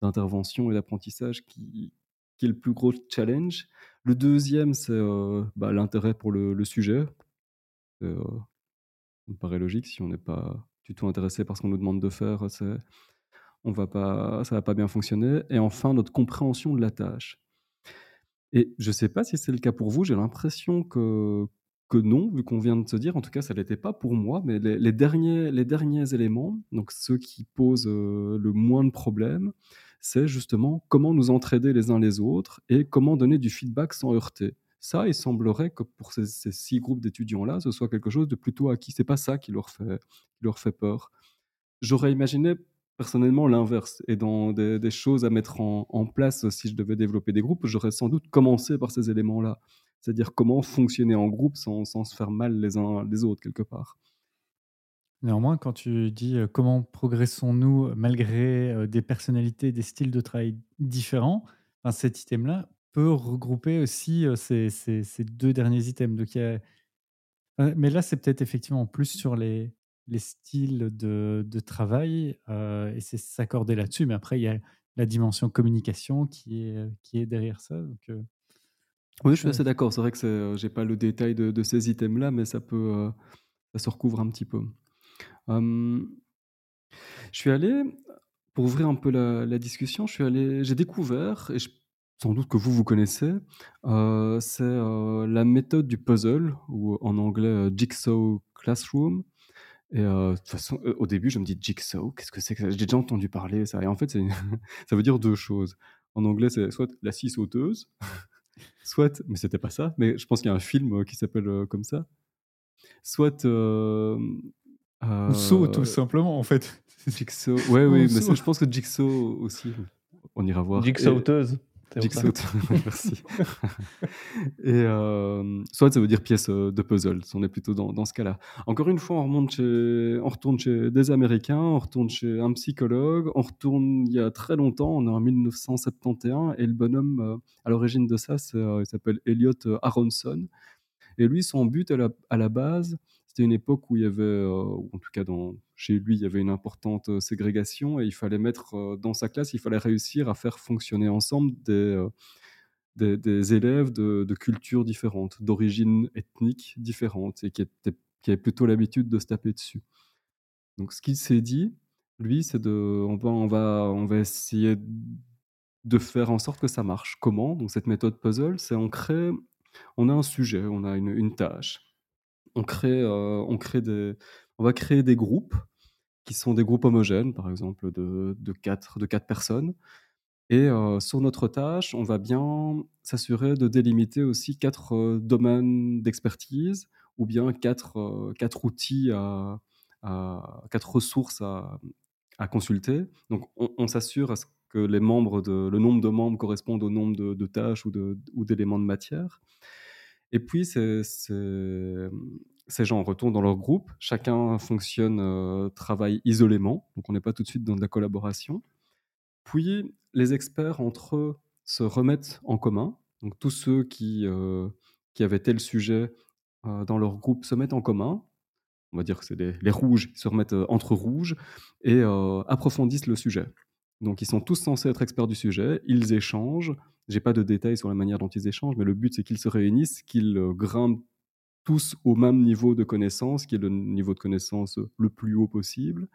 A: d'intervention et d'apprentissage qui qui est le plus gros challenge. Le deuxième, c'est, heu, bah, l'intérêt pour le sujet, heu ça me paraît logique, si on n'est pas du tout intéressé par ce qu'on nous demande de faire, c'est on va pas ça va pas bien fonctionner. Et enfin notre compréhension de la tâche. Et je sais pas si c'est le cas pour vous, j'ai l'impression que que non, vu qu'on vient de se dire, en tout cas ça l'était pas pour moi, mais les derniers les derniers éléments, donc ceux qui posent, heu, le moins de problèmes, c'est justement comment nous entraider les uns les autres et comment donner du feedback sans heurter. Ça, il semblerait que pour ces 6 groupes d'étudiants-là, ce soit quelque chose de plutôt acquis. C'est pas ça qui leur fait leur fait peur. J'aurais imaginé personnellement l'inverse et dans des choses à mettre en en place, si je devais développer des groupes, j'aurais sans doute commencé par ces éléments-là. C'est-à-dire comment fonctionner en groupe sans sans se faire mal les uns les autres quelque part.
C: Néanmoins, quand tu dis, heu, comment progressons-nous malgré, heu, des personnalités, des styles de travail différents, enfin, cet item-là peut regrouper aussi, heu, ces ces ces 2 derniers items. Donc il y a heu, mais là, c'est peut-être effectivement plus sur les les styles de de travail, et c'est s'accorder là-dessus. Mais après, il y a la dimension communication qui est, heu, qui est derrière ça. Donc
A: Oui, je suis
C: ouais,
A: assez d'accord. C'est vrai que c'est, heu, j'ai pas le détail de de ces items-là, mais ça peut, ça se recouvre un petit peu. Je suis allé, pour ouvrir un peu la discussion, j'ai découvert et sans doute que vous, vous connaissez, c'est, la méthode du puzzle ou en anglais, Jigsaw Classroom et façon, au début, je me dis: «Jigsaw, qu'est-ce que c'est que ça?» j'ai déjà entendu parler ça et en fait, ça veut dire 2 choses. En anglais, c'est soit la scie sauteuse, soit mais c'était pas ça, mais je pense qu'il y a un film, qui s'appelle, comme ça. Soit,
C: Ou saut tout simplement en fait.
A: Jigsaw ouais,
C: Ou
A: oui, mais je pense que Jigsaw aussi, on ira voir et
B: Jigsawteuse, ça.
A: Jigsaw, merci et hem, soit ça veut dire pièce, heu, de puzzle, on est plutôt dans dans ce cas-là. Encore une fois, on remonte chez on retourne chez des Américains, on retourne chez un psychologue, on retourne il y a très longtemps, on est en 1971 et le bonhomme, heu, à l'origine de ça, il s'appelle Elliot Aronson et lui, son but à la à la base, c'était une époque où il y avait, heu, ou en tout cas dans chez lui, il y avait une importante, heu, ségrégation et il fallait mettre, heu, dans sa classe, il fallait réussir à faire fonctionner ensemble des, des élèves de de cultures différentes, d'origines ethniques différentes et qui étaient qui avaient plutôt l'habitude de se taper dessus. Donc ce qu'il s'est dit, lui, c'est de on va on va on va essayer de faire en sorte que ça marche. Comment? Donc cette méthode puzzle, c'est on crée on a un sujet, on a une tâche. On crée, heu, on va créer des groupes qui sont des groupes homogènes, par exemple de de 4 de 4 personnes et heu, sur notre tâche, on va bien s'assurer de délimiter aussi 4, heu, domaines d'expertise ou bien 4, heu, 4 outils 4 ressources à consulter. Donc on s'assure à ce que les membres le nombre de membres correspondent au nombre de tâches ou d'éléments de matière et puis ces gens retournent dans leur groupe, chacun fonctionne, heu, travaille isolément, donc on n'est pas tout de suite dans de la collaboration. Puis les experts entre eux se remettent en commun, donc tous ceux qui, heu, qui avaient tel sujet, heu, dans leur groupe se mettent en commun. On va dire que c'est les les rouges, ils se remettent, entre rouges et approfondissent le sujet. Donc ils sont tous censés être experts du sujet, ils échangent. J'ai pas de détails sur la manière dont ils échangent, mais le but c'est qu'ils se réunissent, qu'ils, heu, grimpent tous au même niveau de connaissance, qui est le niveau de connaissance, heu, le plus haut possible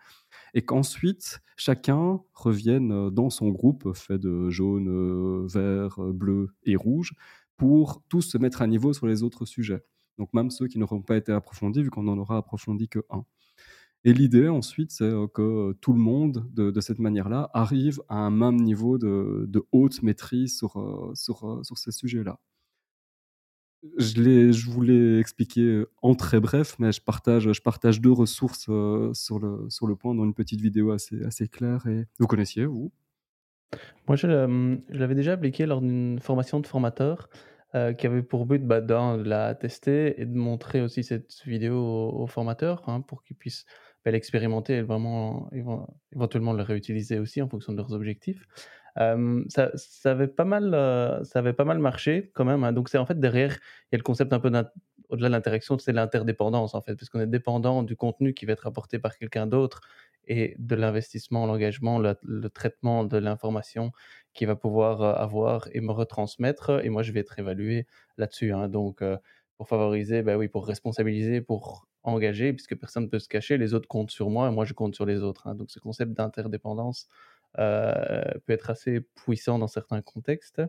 A: et qu'ensuite chacun revienne, heu, dans son groupe fait de jaune, vert, bleu et rouge pour tous se mettre à niveau sur les autres sujets. Donc même ceux qui n'auront pas été approfondis vu qu'on n'en aura approfondi que un. Et l'idée ensuite, c'est, heu, que, heu, tout le monde de cette manière-là arrive à un même niveau de haute maîtrise sur, heu, sur, sur ces sujets-là. Je je vous l'ai expliqué, en très bref, mais je partage, je partage 2 ressources, sur le sur le point dans une petite vidéo assez assez claire et vous connaissiez vous?
B: Moi, je, je l'avais déjà appliqué lors d'une formation de formateur, qui avait pour but, bah, de la tester et de montrer aussi cette vidéo aux aux formateurs, hein, pour qu'ils puissent, bah, l'expérimenter et vraiment éven éventuellement le réutiliser aussi en fonction de leurs objectifs. Ça ça avait pas mal, ça avait pas mal marché quand même, hein, donc c'est en fait derrière, il y a le concept un peu au-delà de l'interaction, c'est l'interdépendance en fait, parce qu'on est dépendant du contenu qui va être apporté par quelqu'un d'autre et de l'investissement, l'engagement, le traitement de l'information qu'il va pouvoir, avoir et me retransmettre et moi je vais être évalué là-dessus, hein. Donc, pour favoriser, bah, oui, pour responsabiliser, pour engager puisque personne ne peut se cacher, les autres comptent sur moi et moi je compte sur les autres, hein. Donc ce concept d'interdépendance, heu, peut être assez puissant dans certains contextes.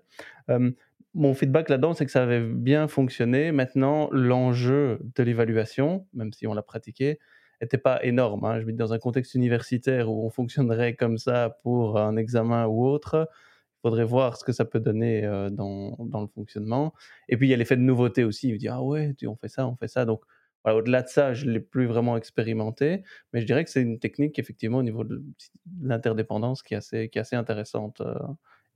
B: Mon feedback là-dedans, c'est que ça avait bien fonctionné. Maintenant, l'enjeu de l'évaluation, même si on l'a pratiqué, était pas énorme, hein. Je veux dire dans un contexte universitaire où on fonctionnerait comme ça pour un examen ou autre, il faudrait voir ce que ça peut donner, heu, dans dans le fonctionnement et puis il y a l'effet de nouveauté aussi. Il dit: «Ah ouais, on fait ça, on fait ça», donc au-delà de ça, je l'ai plus vraiment expérimenté, mais je dirais que c'est une technique effectivement au niveau de l'interdépendance qui est assez qui est assez intéressante, heu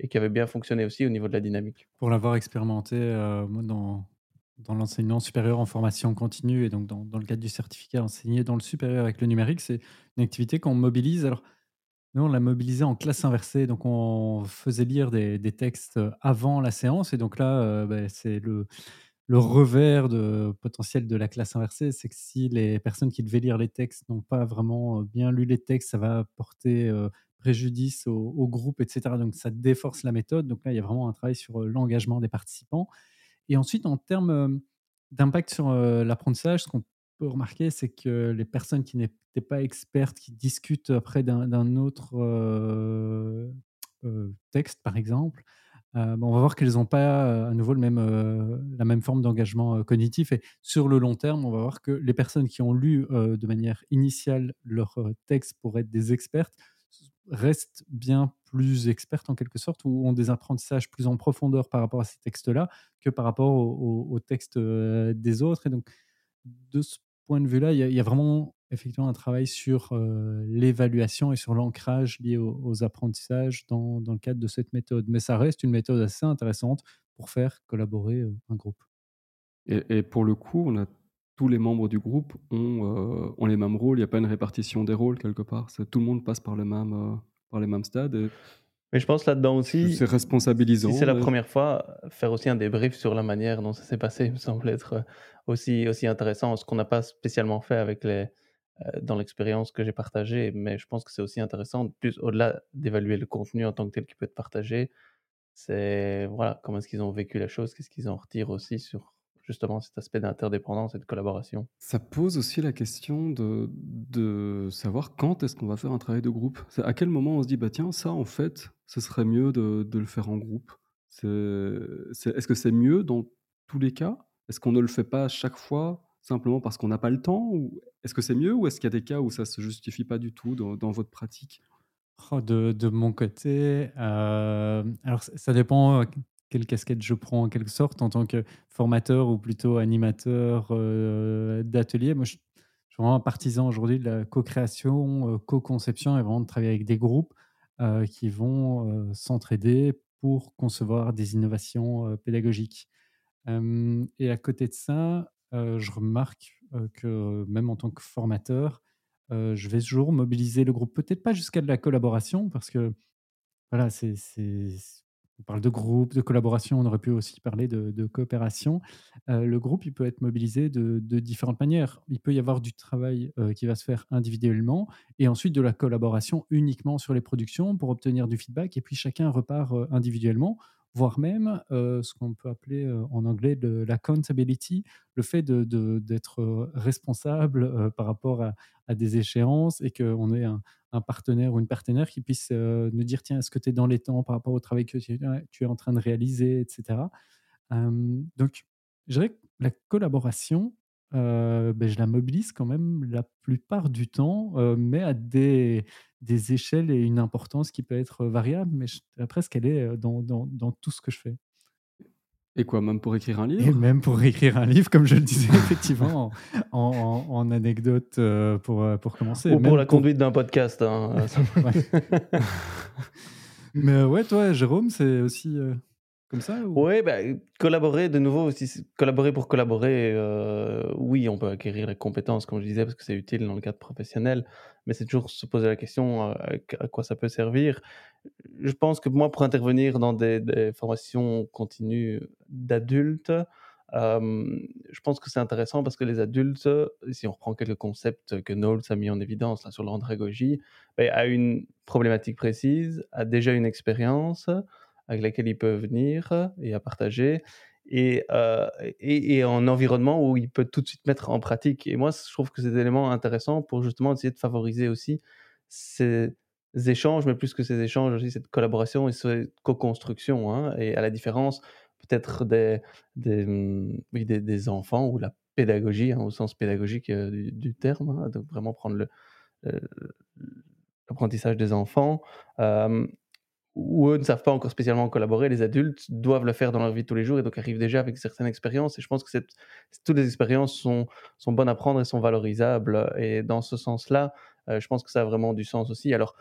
B: et qui avait bien fonctionné aussi au niveau de la dynamique.
C: Pour l'avoir expérimenté, moi dans dans l'enseignement supérieur en formation continue et donc dans dans le cadre du certificat enseigné dans le supérieur avec le numérique, c'est une activité qu'on mobilise. Alors nous, on l'a mobilisé en classe inversée, donc on faisait lire des des textes, avant la séance et donc là, heu, beh, c'est le le revers de potentiel de la classe inversée, c'est que si les personnes qui devaient lire les textes n'ont pas vraiment, heu, bien lu les textes, ça va porter, heu, préjudice au groupe et cetera, donc ça déforce la méthode. Donc là, il y a vraiment un travail sur, heu, l'engagement des participants et ensuite en termes, d'impact sur, l'apprentissage, ce qu'on peut remarquer, c'est que les personnes qui n'étaient pas expertes, qui discutent après d'un autre, texte, par exemple, heu, bah, on va voir qu'elles ont pas, heu, à nouveau heu, la même forme d'engagement, cognitif. Et sur le long terme, on va voir que les personnes qui ont lu, de manière initiale leur, texte pour être des expertes, restent bien plus expertes en quelque sorte ou ont des apprentissages plus en profondeur par rapport à ces textes-là, que par rapport aux textes, des autres. Et donc de ce point de vue-là, il y a vraiment effectivement un travail sur, heu, l'évaluation et sur l'ancrage lié aux aux apprentissages dans dans le cadre de cette méthode. Mais ça reste une méthode assez intéressante pour faire collaborer, heu, un groupe.
A: Et et pour le coup, on a tous les membres du groupe ont, heu, ont les mêmes rôles, il y a pas une répartition des rôles quelque part? C'est tout le monde passe par le même, par les mêmes stades et
B: Mais je pense là-dedans aussi,
A: c'est responsabilisant,
B: si c'est la première fois, faire aussi un débrief sur la manière dont ça s'est passé me semble être, aussi aussi intéressant. Ce qu'on n'a pas spécialement fait avec les dans l'expérience que j'ai partagée, mais je pense que c'est aussi intéressant, plus au-delà d'évaluer le contenu en tant que tel qui peut être partagé, c'est voilà, comment est-ce qu'ils ont vécu la chose? Qu'est-ce qu'ils en retirent aussi sur justement cet aspect d'interdépendance et de collaboration?
A: Ça pose aussi la question de de savoir quand est-ce qu'on va faire un travail de groupe. À quel moment on se dit: «Bah, tiens, ça, en fait, ce serait mieux de de le faire en groupe». Est-ce que c'est mieux dans tous les cas? Est-ce qu'on ne le fait pas à chaque fois? Simplement parce qu'on n'a pas le temps? Ou est-ce que c'est mieux ou est-ce qu'il y a des cas où ça se justifie pas du tout dans votre pratique?
C: Oh, de mon côté, hem, alors ça dépend, heu, quelle casquette je prends en quelque sorte en tant que formateur ou plutôt animateur, heu, d'atelier. Moi, je suis vraiment un partisan aujourd'hui de la co-création, co-conception et vraiment de travailler avec des groupes, qui vont, s'entraider pour concevoir des innovations, pédagogiques. Et à côté de ça, je remarque, heu, que même en tant que formateur, je vais toujours mobiliser le groupe. Peut-être pas jusqu'à de la collaboration parce que voilà, on parle de groupe, de collaboration, on aurait pu aussi parler de coopération. Le groupe, il peut être mobilisé de différentes manières. Il peut y avoir du travail, qui va se faire individuellement et ensuite de la collaboration uniquement sur les productions pour obtenir du feedback et puis chacun repart, individuellement, voire même, heu, ce qu'on peut appeler, heu, en anglais de l'accountability, le fait de de d'être, heu, responsable, par rapport à des échéances et qu'on ait un un partenaire ou une partenaire qui puisse, nous dire: «Tiens, est-ce que tu es dans les temps par rapport au travail que tu tu es en train de réaliser?» et cetera. Hem, donc je dirais que la collaboration, heu, beh, je la mobilise quand même la plupart du temps, heu, mais à des des échelles et une importance qui peut être variable, mais je presque qu'elle est, dans dans dans tout ce que je fais.
A: Et quoi, même pour écrire un
C: Et
A: livre?
C: même pour écrire un livre, comme je le disais effectivement en en en anecdote, pour, commencer,
B: Ou pour la
C: pour
B: conduite d'un podcast, hein.
C: Mais ouais, toi, Jérôme, c'est aussi, comme ça ou?
B: Ouais, bah, heu, collaborer de nouveau si collaborer pour collaborer, heu, oui, on peut acquérir les compétences comme je disais parce que c'est utile dans le cadre professionnel, mais c'est toujours se poser la question, heu, à quoi ça peut servir. Je pense que moi, pour intervenir dans des formations continues d'adultes, je pense que c'est intéressant parce que les adultes, si on reprend quelques concepts que Knowles a mis en évidence là sur l'andragogie, beh, a une problématique précise, a déjà une expérience avec laquelle il peut venir et à partager et heu et et en environnement où il peut tout de suite mettre en pratique. Et moi, je trouve que c'est des éléments intéressants pour justement essayer de favoriser aussi ces échanges, mais plus que ces échanges aussi, cette collaboration et cette co-construction, hein. Et à la différence peut-être des des, mmh, oui, des des enfants ou la pédagogie, hein, au sens pédagogique, heu, du terme, hein, donc vraiment prendre l'apprentissage des enfants, où eux ne savent pas encore spécialement collaborer. Les adultes doivent le faire dans leur vie de tous les jours et donc arrivent déjà avec certaines expériences et je pense que cette toutes les expériences sont sont bonnes à prendre et sont valorisables et dans ce sens-là, heu, je pense que ça a vraiment du sens aussi. Alors,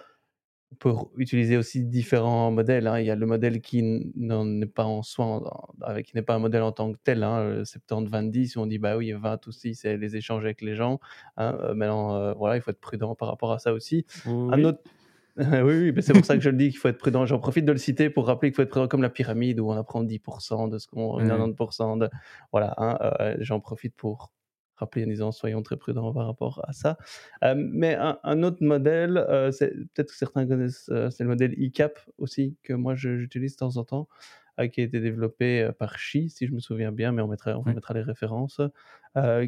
B: pour utiliser aussi différents modèles, hein, il y a le modèle qui n'en est pas en soi avec qui n'est pas un modèle en tant que tel, hein, heu, 70-20-10 où on dit: «Bah oui, 20 aussi, c'est les échanges avec les gens», hein, heu, maintenant, heu, voilà, il faut être prudent par rapport à ça aussi. Un autre oui, c'est pour ça que je le dis qu'il faut être prudent. J'en profite de le citer pour rappeler qu'il faut être prudent comme la pyramide où on apprend 10% de ce qu'on
C: Ouais.
B: 90 de voilà, hein, heu, j'en profite pour rappeler en disant: «Soyons très prudents par rapport à ça». Hem, mais un un autre modèle, c'est peut-être que certains connaissent, c'est le modèle ICAP aussi que moi j'utilise de temps en temps, qui a été développé, par Chi, si je me souviens bien, mais on mettra on mettra les références,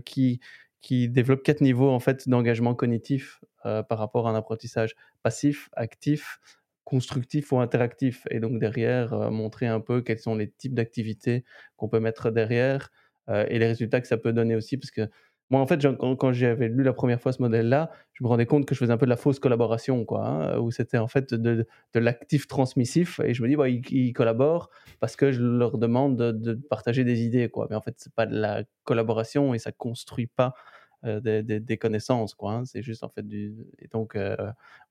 B: qui qui développe quatre niveaux en fait d'engagement cognitif euh, par rapport à un apprentissage passif, actif, constructif ou interactif. Et donc derrière, euh, montrer un peu quels sont les types d'activités qu'on peut mettre derrière euh, et les résultats que ça peut donner aussi. Parce que moi, en fait, quand, j'avais lu la première fois ce modèle-là, je me rendais compte que je faisais un peu de la fausse collaboration, quoi, hein, où c'était en fait de, l'actif transmissif. Et je me dis, bah, ils, collaborent parce que je leur demande de, partager des idées, quoi. Mais en fait, c'est pas de la collaboration et ça construit pas euh, des, connaissances, quoi. Hein. c'est juste en fait du. Et donc, euh,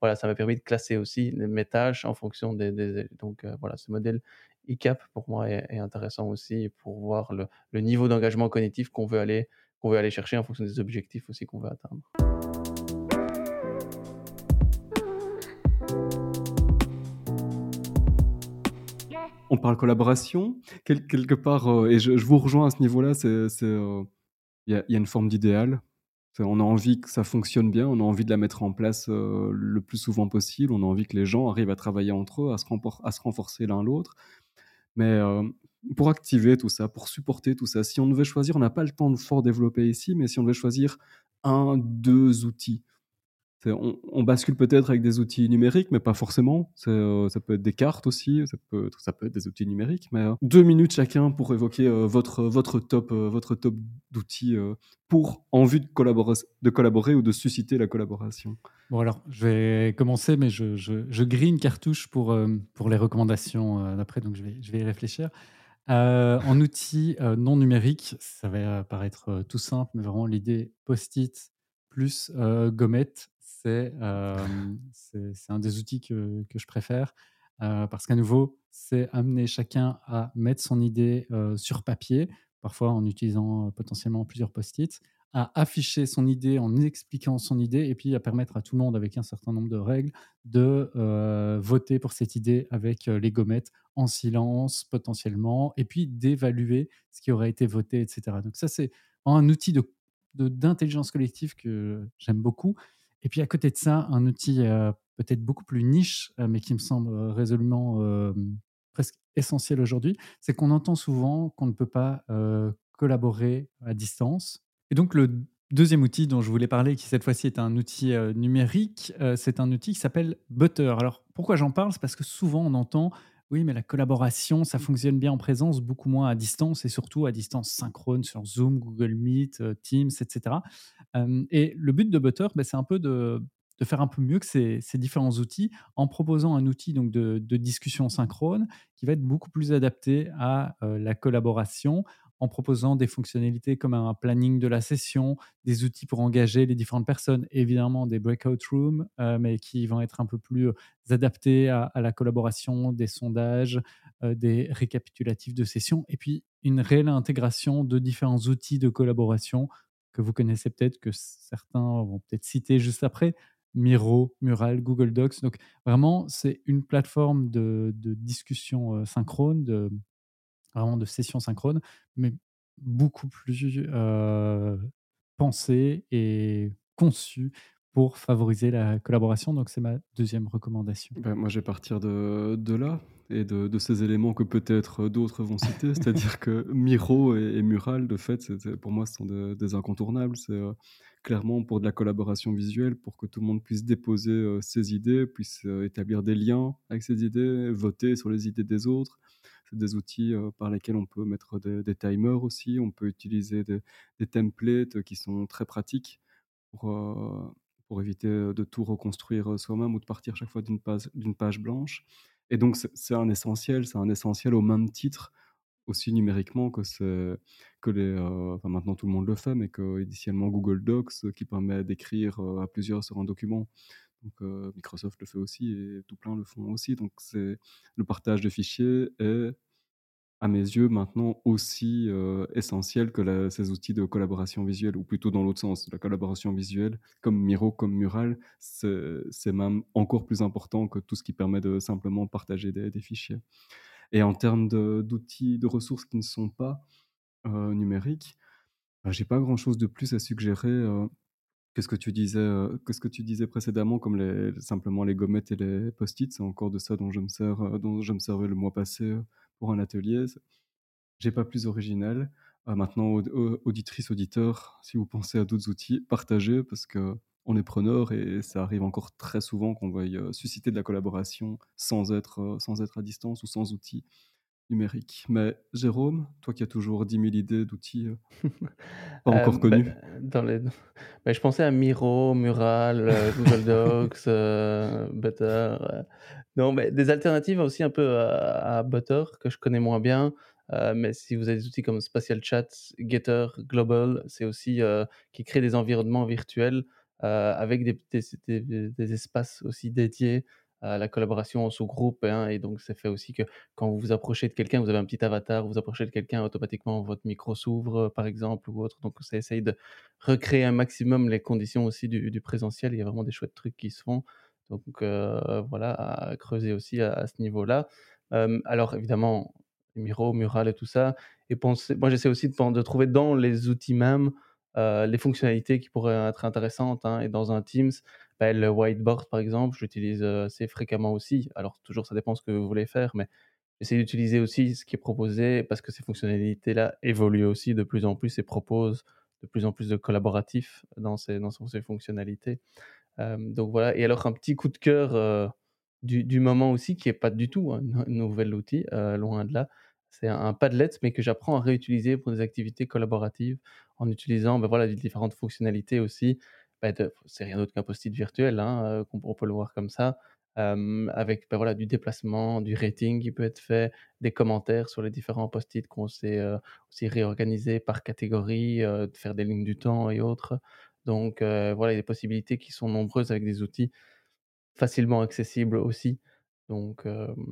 B: voilà, ça m'a permis de classer aussi mes tâches en fonction des. donc, euh, voilà, ce modèle ICAP pour moi est, intéressant aussi pour voir le, le niveau d'engagement cognitif qu'on veut aller on veut aller chercher en fonction des objectifs aussi qu'on veut atteindre.
A: On parle collaboration, quelque part, euh, et je, vous rejoins à ce niveau-là, euh, il y, a une forme d'idéal. On a envie que ça fonctionne bien, on a envie de la mettre en place euh, le plus souvent possible, on a envie que les gens arrivent à travailler entre eux, à se renforcer l'un l'autre. Mais pour activer tout ça, pour supporter tout ça. Si on devait choisir, on n'a pas le temps de fort développer ici, mais si on devait choisir un, deux outils, on, bascule peut-être avec des outils numériques, mais pas forcément. Euh, ça peut être des cartes aussi, ça peut, ça peut être des outils numériques. Mais euh, deux minutes chacun pour évoquer euh, votre, votre top, votre top d'outils pour en vue de collaborer, de collaborer ou de susciter la collaboration.
C: Bon alors, je vais commencer, mais je, je, grille une cartouche pour, pour les recommandations d'après, donc je vais, je vais y réfléchir. Euh, en outil euh, non numérique, ça va paraître euh, tout simple, mais vraiment l'idée post-it plus gommette, c'est un des outils que, que je préfère parce qu'à nouveau, c'est amener chacun à mettre son idée sur papier, parfois en utilisant potentiellement plusieurs post-it, à afficher son idée en expliquant son idée et puis à permettre à tout le monde avec un certain nombre de règles de euh, voter pour cette idée avec euh, les gommettes en silence potentiellement et puis d'évaluer ce qui aurait été voté, etc. Donc ça, c'est un outil de, d'intelligence collective que j'aime beaucoup. Et puis à côté de ça, un outil euh, peut-être beaucoup plus niche, mais qui me semble résolument presque essentiel aujourd'hui, c'est qu'on entend souvent qu'on ne peut pas collaborer à distance et donc, le deuxième outil dont je voulais parler, qui cette fois-ci est un outil euh, numérique, euh, c'est un outil qui s'appelle Butter. Alors, pourquoi j'en parle? C'est parce que souvent on entend oui, mais la collaboration, ça fonctionne bien en présence, beaucoup moins à distance et surtout à distance synchrone sur Zoom, Google Meet, euh, Teams, etc. et le but de Butter, ben, c'est un peu de, faire un peu mieux que ces, différents outils en proposant un outil donc de, de, discussion synchrone qui va être beaucoup plus adapté à la collaboration en proposant des fonctionnalités comme un planning de la session, des outils pour engager les différentes personnes, évidemment des breakout rooms, euh, mais qui vont être un peu plus euh, adaptés à, la collaboration, des sondages, euh, des récapitulatifs de sessions, et puis une réelle intégration de différents outils de collaboration que vous connaissez peut-être, que certains vont peut-être citer juste après, Miro, Mural, Google Docs. Donc vraiment, c'est une plateforme de, de discussion synchrone, de, vraiment de sessions synchrones, mais beaucoup plus euh, pensée et conçue pour favoriser la collaboration. Donc, c'est ma deuxième recommandation.
A: Ben, moi, je vais partir de, de là et de, de, ces éléments que peut-être d'autres vont citer. C'est-à-dire que Miro et, Mural, de fait, pour moi, ce sont des incontournables. C'est euh, clairement pour de la collaboration visuelle, pour que tout le monde puisse déposer euh, ses idées, puisse établir des liens avec ses idées, voter sur les idées des autres des outils par lesquels on peut mettre des, timers aussi. On peut utiliser des, templates qui sont très pratiques pour, pour éviter de tout reconstruire soi-même ou de partir chaque fois d'une page, d'une page blanche. Et donc, c'est un essentiel, c'est un essentiel au même titre aussi numériquement que c'est que les enfin maintenant tout le monde le fait mais que initialement Google Docs qui permet d'écrire à plusieurs sur un document donc Microsoft le fait aussi et tout plein le font aussi. Donc c'est le partage de fichiers est à mes yeux maintenant aussi essentiel que ces outils de collaboration visuelle, ou plutôt dans l'autre sens, la collaboration visuelle, comme Miro, comme Mural, c'est même encore plus important que tout ce qui permet de simplement partager des, fichiers. Et en termes d'outils, de, ressources qui ne sont pas numériques, bah, j'ai pas grand-chose de plus à suggérer que tu disais, euh, qu'est-ce que tu disais précédemment, comme les, simplement les gommettes et les post-it, c'est encore de ça dont je me sers, euh, dont je me servais le mois passé euh, pour un atelier. J'ai pas plus original. Maintenant, auditrices, auditeurs, si vous pensez à d'autres outils, partagez parce qu'on est preneur et ça arrive encore très souvent qu'on veuille susciter de la collaboration sans être, sans être à distance ou sans outils numériques. Mais Jérôme, toi qui as toujours 10 000 idées d'outils pas encore
B: bah,
A: connus.
B: dans les... Bah, je pensais à Miro, Mural, Google Docs, Butter. Non, mais des alternatives aussi un peu à, à Butter que je connais moins bien. Euh, mais si vous avez des outils comme Spatial Chat, Getter, Global, c'est aussi euh, qui crée des environnements virtuels euh, avec des, des, espaces aussi dédiés la collaboration en sous-groupe. Hein, et donc, ça fait aussi que quand vous vous approchez de quelqu'un, vous avez un petit avatar, vous vous approchez de quelqu'un, automatiquement votre micro s'ouvre, par exemple, ou autre. Donc, ça essaye de recréer un maximum les conditions aussi du, présentiel. Il y a vraiment des chouettes trucs qui se font. Donc, voilà, à creuser aussi à, ce niveau-là. alors, évidemment, Miro, Mural et tout ça. Et moi, j'essaie aussi de, trouver dans les outils même euh, les fonctionnalités qui pourraient être intéressantes. Hein. Et dans un Teams, le whiteboard, par exemple, j'utilise euh, assez fréquemment aussi. Alors, toujours, ça dépend ce que vous voulez faire, mais j'essaie d'utiliser aussi ce qui est proposé parce que ces fonctionnalités-là évoluent aussi de plus en plus et proposent de plus en plus de collaboratifs dans ces, dans ces fonctionnalités. Euh, donc voilà. Et alors, un petit coup de cœur du, moment aussi, qui n'est pas du tout un, nouvel outil, loin de là. C'est un, Padlet, mais que j'apprends à réutiliser pour des activités collaboratives en utilisant ben voilà, différentes fonctionnalités aussi. Ben c'est rien d'autre qu'un post-it virtuel, hein, on, peut le voir comme ça, avec ben voilà, du déplacement, du rating qui peut être fait, des commentaires sur les différents post-it qu'on sait aussi réorganiser par catégorie, de faire des lignes du temps et autres. Donc voilà, il y a des possibilités qui sont nombreuses avec des outils facilement accessibles aussi. Donc,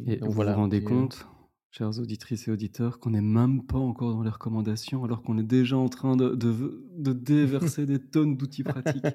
A: et vous vous rendez compte chers auditrices et auditeurs, qu'on n'est même pas encore dans les recommandations, alors qu'on est déjà en train de, de, déverser des tonnes d'outils pratiques.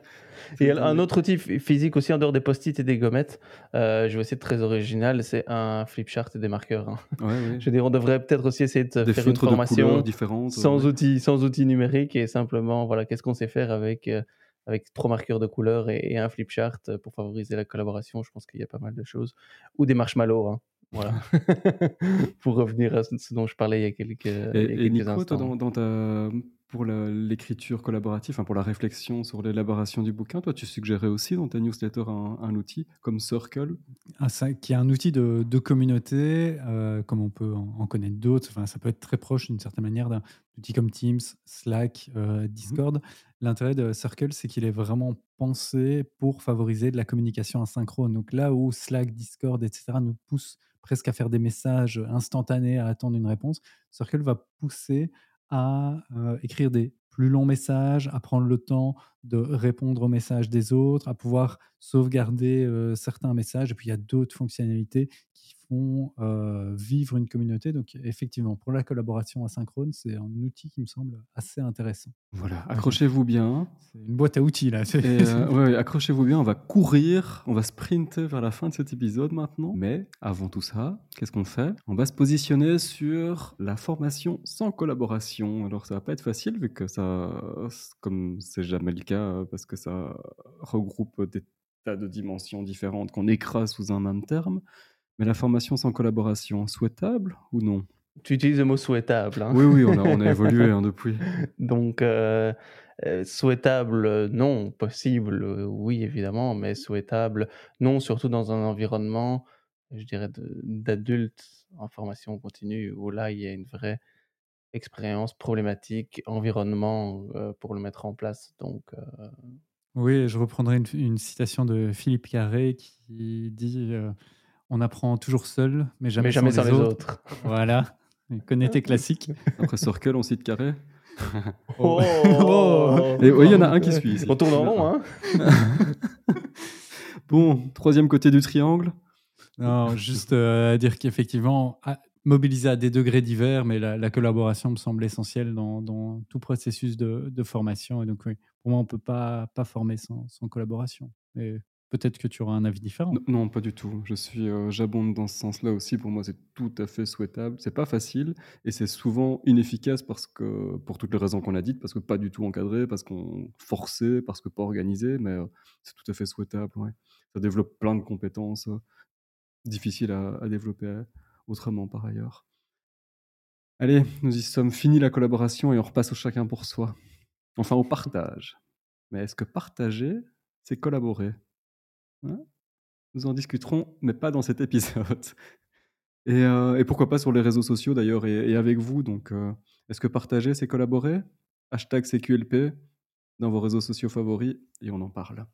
B: et un autre outil physique aussi, en dehors des post-it et des gommettes, euh, je vais essayer de très original, c'est un flip chart et des marqueurs. Hein. je veux dire, on devrait peut-être aussi essayer de faire une formation sans, outils, sans outils numériques et simplement, voilà, qu'est-ce qu'on sait faire avec... Euh, avec trois marqueurs de couleur et, un flip chart pour favoriser la collaboration. Je pense qu'il y a pas mal de choses. Ou des marshmallows. Hein. Voilà. pour revenir à ce dont je parlais il y a quelques,
A: et, Nico, Toi, dans, ta, pour l'écriture collaborative, enfin pour la réflexion sur l'élaboration du bouquin, toi, tu suggérais aussi dans ta newsletter un, outil comme Circle?
C: Ah, ça, Qui est un outil de, de communauté, euh, comme on peut en, connaître d'autres. Enfin, ça peut être très proche d'une certaine manière d'un outil comme Teams, Slack, euh, mmh Discord. L'intérêt de Circle, c'est qu'il est vraiment pensé pour favoriser de la communication asynchrone. Donc là où Slack, Discord, etc. nous poussent presque à faire des messages instantanés, à attendre une réponse. Circle va pousser à euh, écrire des plus longs messages, à prendre le temps de répondre aux messages des autres, à pouvoir sauvegarder euh, certains messages. Et puis il y a d'autres fonctionnalités qui font euh, vivre une communauté. Donc effectivement, pour la collaboration asynchrone, c'est un outil qui me semble assez intéressant.
A: Voilà, accrochez-vous bien.
C: C'est une boîte à outils là.
A: Euh, accrochez-vous bien, on va courir, on va sprinter vers la fin de cet épisode maintenant. Mais avant tout ça, qu'est-ce qu'on fait? On va se positionner sur la formation sans collaboration. Alors ça va pas être facile vu que ça, comme c'est jamais le cas, parce que ça regroupe des tas de dimensions différentes qu'on écrase sous un même terme. Mais la formation sans collaboration, souhaitable ou non?
B: Tu utilises le mot souhaitable. Hein
A: oui, oui, on a, évolué hein, depuis.
B: Donc, euh, euh, souhaitable, non. Possible, oui, évidemment, mais souhaitable, non, surtout dans un environnement, je dirais, d'adultes en formation continue, où là, il y a une vraie expérience problématique, environnement euh, pour le mettre en place. Donc,
C: Oui, je reprendrai une, citation de Philippe Carré qui dit on apprend toujours seul, mais jamais, sans, les, autres. voilà, connais tes classiques.
A: Après Circle, on cite Carré.
B: Oh. oh.
A: Et oui, il y en a un qui suit.
B: On tourne en rond, hein
A: Bon, troisième côté du triangle.
C: Non, juste euh, dire qu'effectivement, mobiliser à des degrés divers, mais la, collaboration me semble essentielle dans, tout processus de, formation. Et donc, oui, pour moi, on ne peut pas, pas former sans, sans collaboration. Et Peut-être que tu auras un avis différent.
A: Non, pas du tout. Je suis, euh, j'abonde dans ce sens-là aussi. Pour moi, c'est tout à fait souhaitable. C'est pas facile et c'est souvent inefficace parce que, pour toutes les raisons qu'on a dites, parce que pas du tout encadré, parce qu'on forcé, parce que pas organisé, mais euh, c'est tout à fait souhaitable. Ça développe plein de compétences euh, difficiles à, à développer autrement par ailleurs. Allez, nous y sommes, fini la collaboration et on repasse au chacun pour soi. Enfin, au partage. Mais est-ce que partager, c'est collaborer? Nous en discuterons, mais pas dans cet épisode. Et, euh, pourquoi pas sur les réseaux sociaux d'ailleurs et, avec vous. Donc, euh, est-ce que partager, c'est collaborer? Hashtag CQLP dans vos réseaux sociaux favoris et on en parle.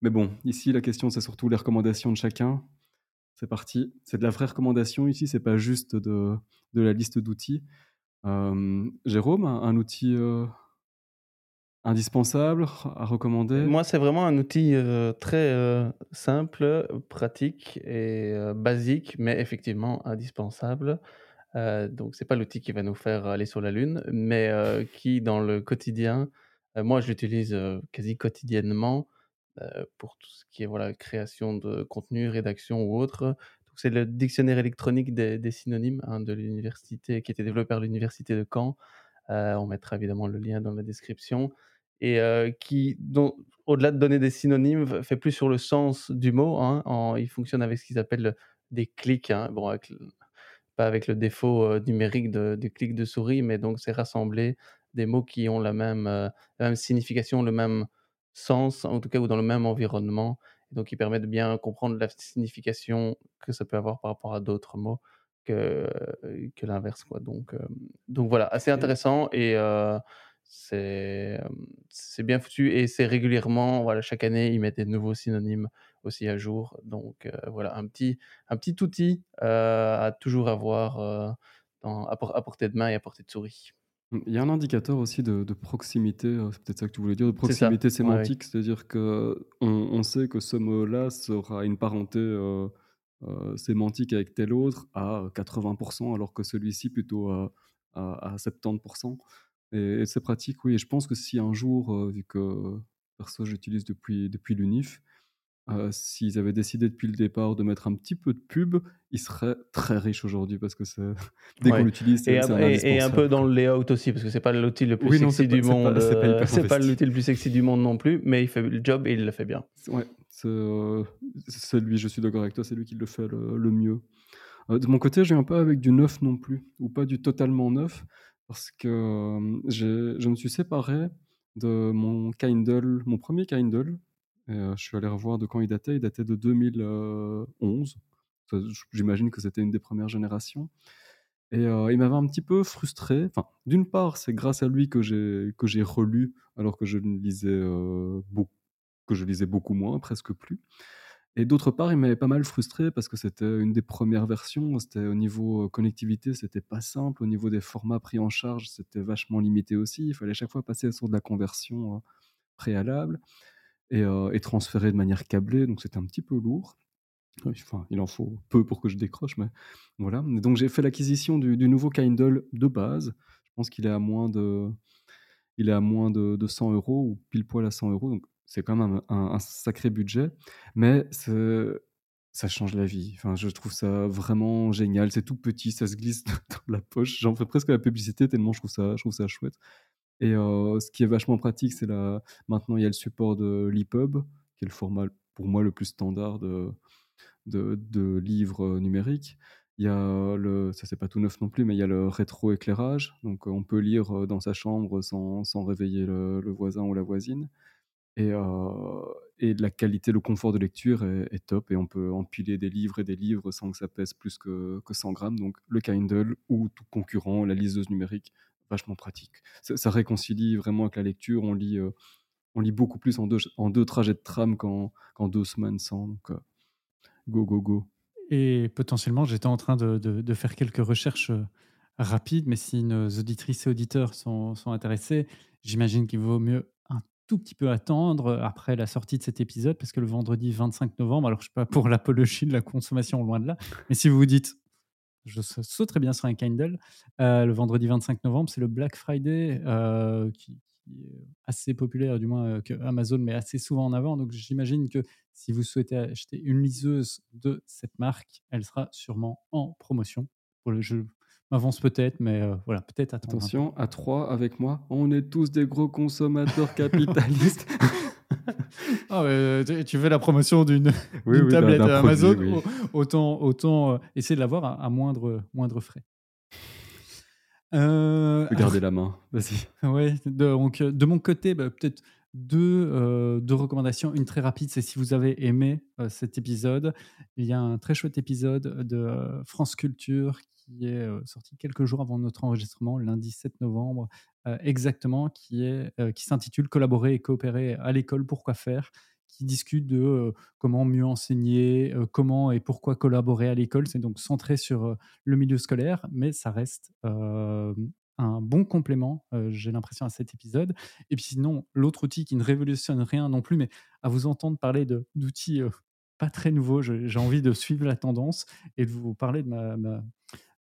A: Mais bon, ici, la question, c'est surtout les recommandations de chacun. C'est parti. C'est de la vraie recommandation ici, c'est pas juste de, la liste d'outils. Euh, Jérôme, un, outil indispensable à recommander?
B: Moi, c'est vraiment un outil euh, très euh, simple, pratique et euh, basique, mais effectivement indispensable. Donc, c'est pas l'outil qui va nous faire aller sur la Lune, mais qui, dans le quotidien, moi, je l'utilise quasi quotidiennement pour tout ce qui est voilà, création de contenu, rédaction ou autre. C'est le dictionnaire électronique des, synonymes hein, de l'université, qui a été développé par l'université de Caen. On mettra évidemment le lien dans la description. Et qui, dont- au-delà de donner des synonymes, fait plus sur le sens du mot. hein, en- il fonctionne avec ce qu'ils appellent le- des clics. hein, bon, avec le- pas avec le défaut euh, numérique de, du clic de souris, mais donc c'est rassembler des mots qui ont la même, euh, la même signification, le même sens, en tout cas, ou dans le même environnement. Et donc, il permet de bien comprendre la signification que ça peut avoir par rapport à d'autres mots que, que l'inverse. Quoi. Donc, euh, donc voilà, assez intéressant et c'est c'est bien foutu et c'est régulièrement, voilà, chaque année, ils mettent des nouveaux synonymes aussi à jour. Donc euh, voilà, un petit, un petit outil euh, à toujours avoir euh, dans, à, por- à portée de main et à portée de souris.
A: Il y a un indicateur aussi de, de proximité, euh, c'est peut-être ça que tu voulais dire, de proximité
B: ouais,
A: sémantique, c'est-à-dire que on, on sait que ce mot-là sera une parenté sémantique avec tel autre à 80%, alors que celui-ci plutôt à, à, à 70%. Et, et c'est pratique, oui. Et je pense que si un jour, vu que perso j'utilise depuis, depuis l'UNIF, euh, s'ils avaient décidé depuis le départ de mettre un petit peu de pub, ils seraient très riches aujourd'hui parce que c'est- dès qu'on l'utilise,
B: Et,
A: c'est un
B: et- et un peu dans le layout aussi, parce que c'est pas l'outil le plus
A: Oui, non,
B: sexy
A: pas-
B: du
A: pas-
B: monde.
A: c'est pas
B: euh, l'outil le plus sexy du monde non plus, mais il fait le job et il le fait bien.
A: Ouais, c'est euh, lui, je suis d'accord avec toi, c'est lui qui le fait le, le mieux. Euh, de mon côté, je viens pas avec du neuf non plus, ou pas du totalement neuf, parce que je me suis séparé de mon Kindle, mon premier Kindle, je suis allé revoir de quand il datait, il datait de 2011. Ça, J'imagine que c'était une des premières générations. Et il m'avait un petit peu frustré. Enfin, d'une part, c'est grâce à lui que j'ai relu, alors que je lisais que je lisais beaucoup moins, presque plus. Et d'autre part, il m'avait pas mal frustré parce que c'était une des premières versions. C'était au niveau euh, connectivité, c'était pas simple. Au niveau des formats pris en charge, c'était vachement limité aussi. Il fallait chaque fois passer sur de la conversion euh, préalable et, euh, et transférer de manière câblée. Donc c'était un petit peu lourd. Enfin, il en faut peu pour que je décroche, mais voilà. Donc j'ai fait l'acquisition du, nouveau Kindle de base. Je pense qu'il est à moins de, il est à moins de, de 100 euros ou pile poil à 100 euros. C'est quand même un, sacré budget, mais ça change la vie. Enfin, je trouve ça vraiment génial. C'est tout petit, ça se glisse dans la poche. J'en fais presque la publicité tellement je trouve ça, je trouve ça chouette. Et ce qui est vachement pratique, c'est la... maintenant il y a le support de l'EPUB, qui est le format pour moi le plus standard de, de, livres numériques. Il y a le, ça c'est pas tout neuf non plus, mais il y a le rétro-éclairage. Donc on peut lire dans sa chambre sans, sans réveiller le, le voisin ou la voisine. Et, la qualité, le confort de lecture est, top. Et on peut empiler des livres et des livres sans que ça pèse plus que, que 100 grammes. Donc le Kindle ou tout concurrent, la liseuse numérique, vachement pratique. Ça, réconcilie vraiment avec la lecture. On lit, on lit beaucoup plus en deux, en deux trajets de tram qu'en deux semaines sans. Donc go, go, go.
C: Et potentiellement, j'étais en train de, faire quelques recherches rapides, mais si nos auditrices et auditeurs sont, intéressés, j'imagine qu'il vaut mieux tout petit peu attendre après la sortie de cet épisode, parce que le vendredi 25 novembre, alors je ne suis pas pour l'apologie de la consommation, loin de là, mais si vous vous dites, je sa- sauterais bien sur un Kindle, euh, le vendredi 25 novembre, c'est le Black Friday euh, qui, est assez populaire, du moins euh, que Amazon met assez souvent en avant. Donc j'imagine que si vous souhaitez acheter une liseuse de cette marque, elle sera sûrement en promotion. Voilà, je m'avance peut-être, mais euh, voilà, peut-être attendre.
A: Attention, à trois avec moi, on est tous des gros consommateurs capitalistes.
C: Ah, ouais, tu- fais la promotion d'une
A: Oui,
C: tablette Amazon,
A: oui.
C: autant, autant euh, essayer de l'avoir à, à moindre, moindre frais. Euh,
A: De garder la main. Vas-y.
C: Ouais, donc euh, de mon côté, bah, peut-être deux, euh, deux recommandations. Une très rapide, c'est si vous avez aimé euh, cet épisode, il y a un très chouette épisode de euh, France Culture qui est sorti quelques jours avant notre enregistrement, lundi 7 novembre, exactement, qui est qui s'intitule Collaborer et coopérer à l'école, pourquoi faire qui discute de comment mieux enseigner, comment et pourquoi collaborer à l'école. C'est donc centré sur le milieu scolaire, mais ça reste un bon complément, euh, j'ai l'impression, à cet épisode. Et puis sinon, l'autre outil qui ne révolutionne rien non plus, mais à vous entendre parler d'outils euh, pas très nouveaux, j'ai envie de suivre la tendance et de vous parler de ma,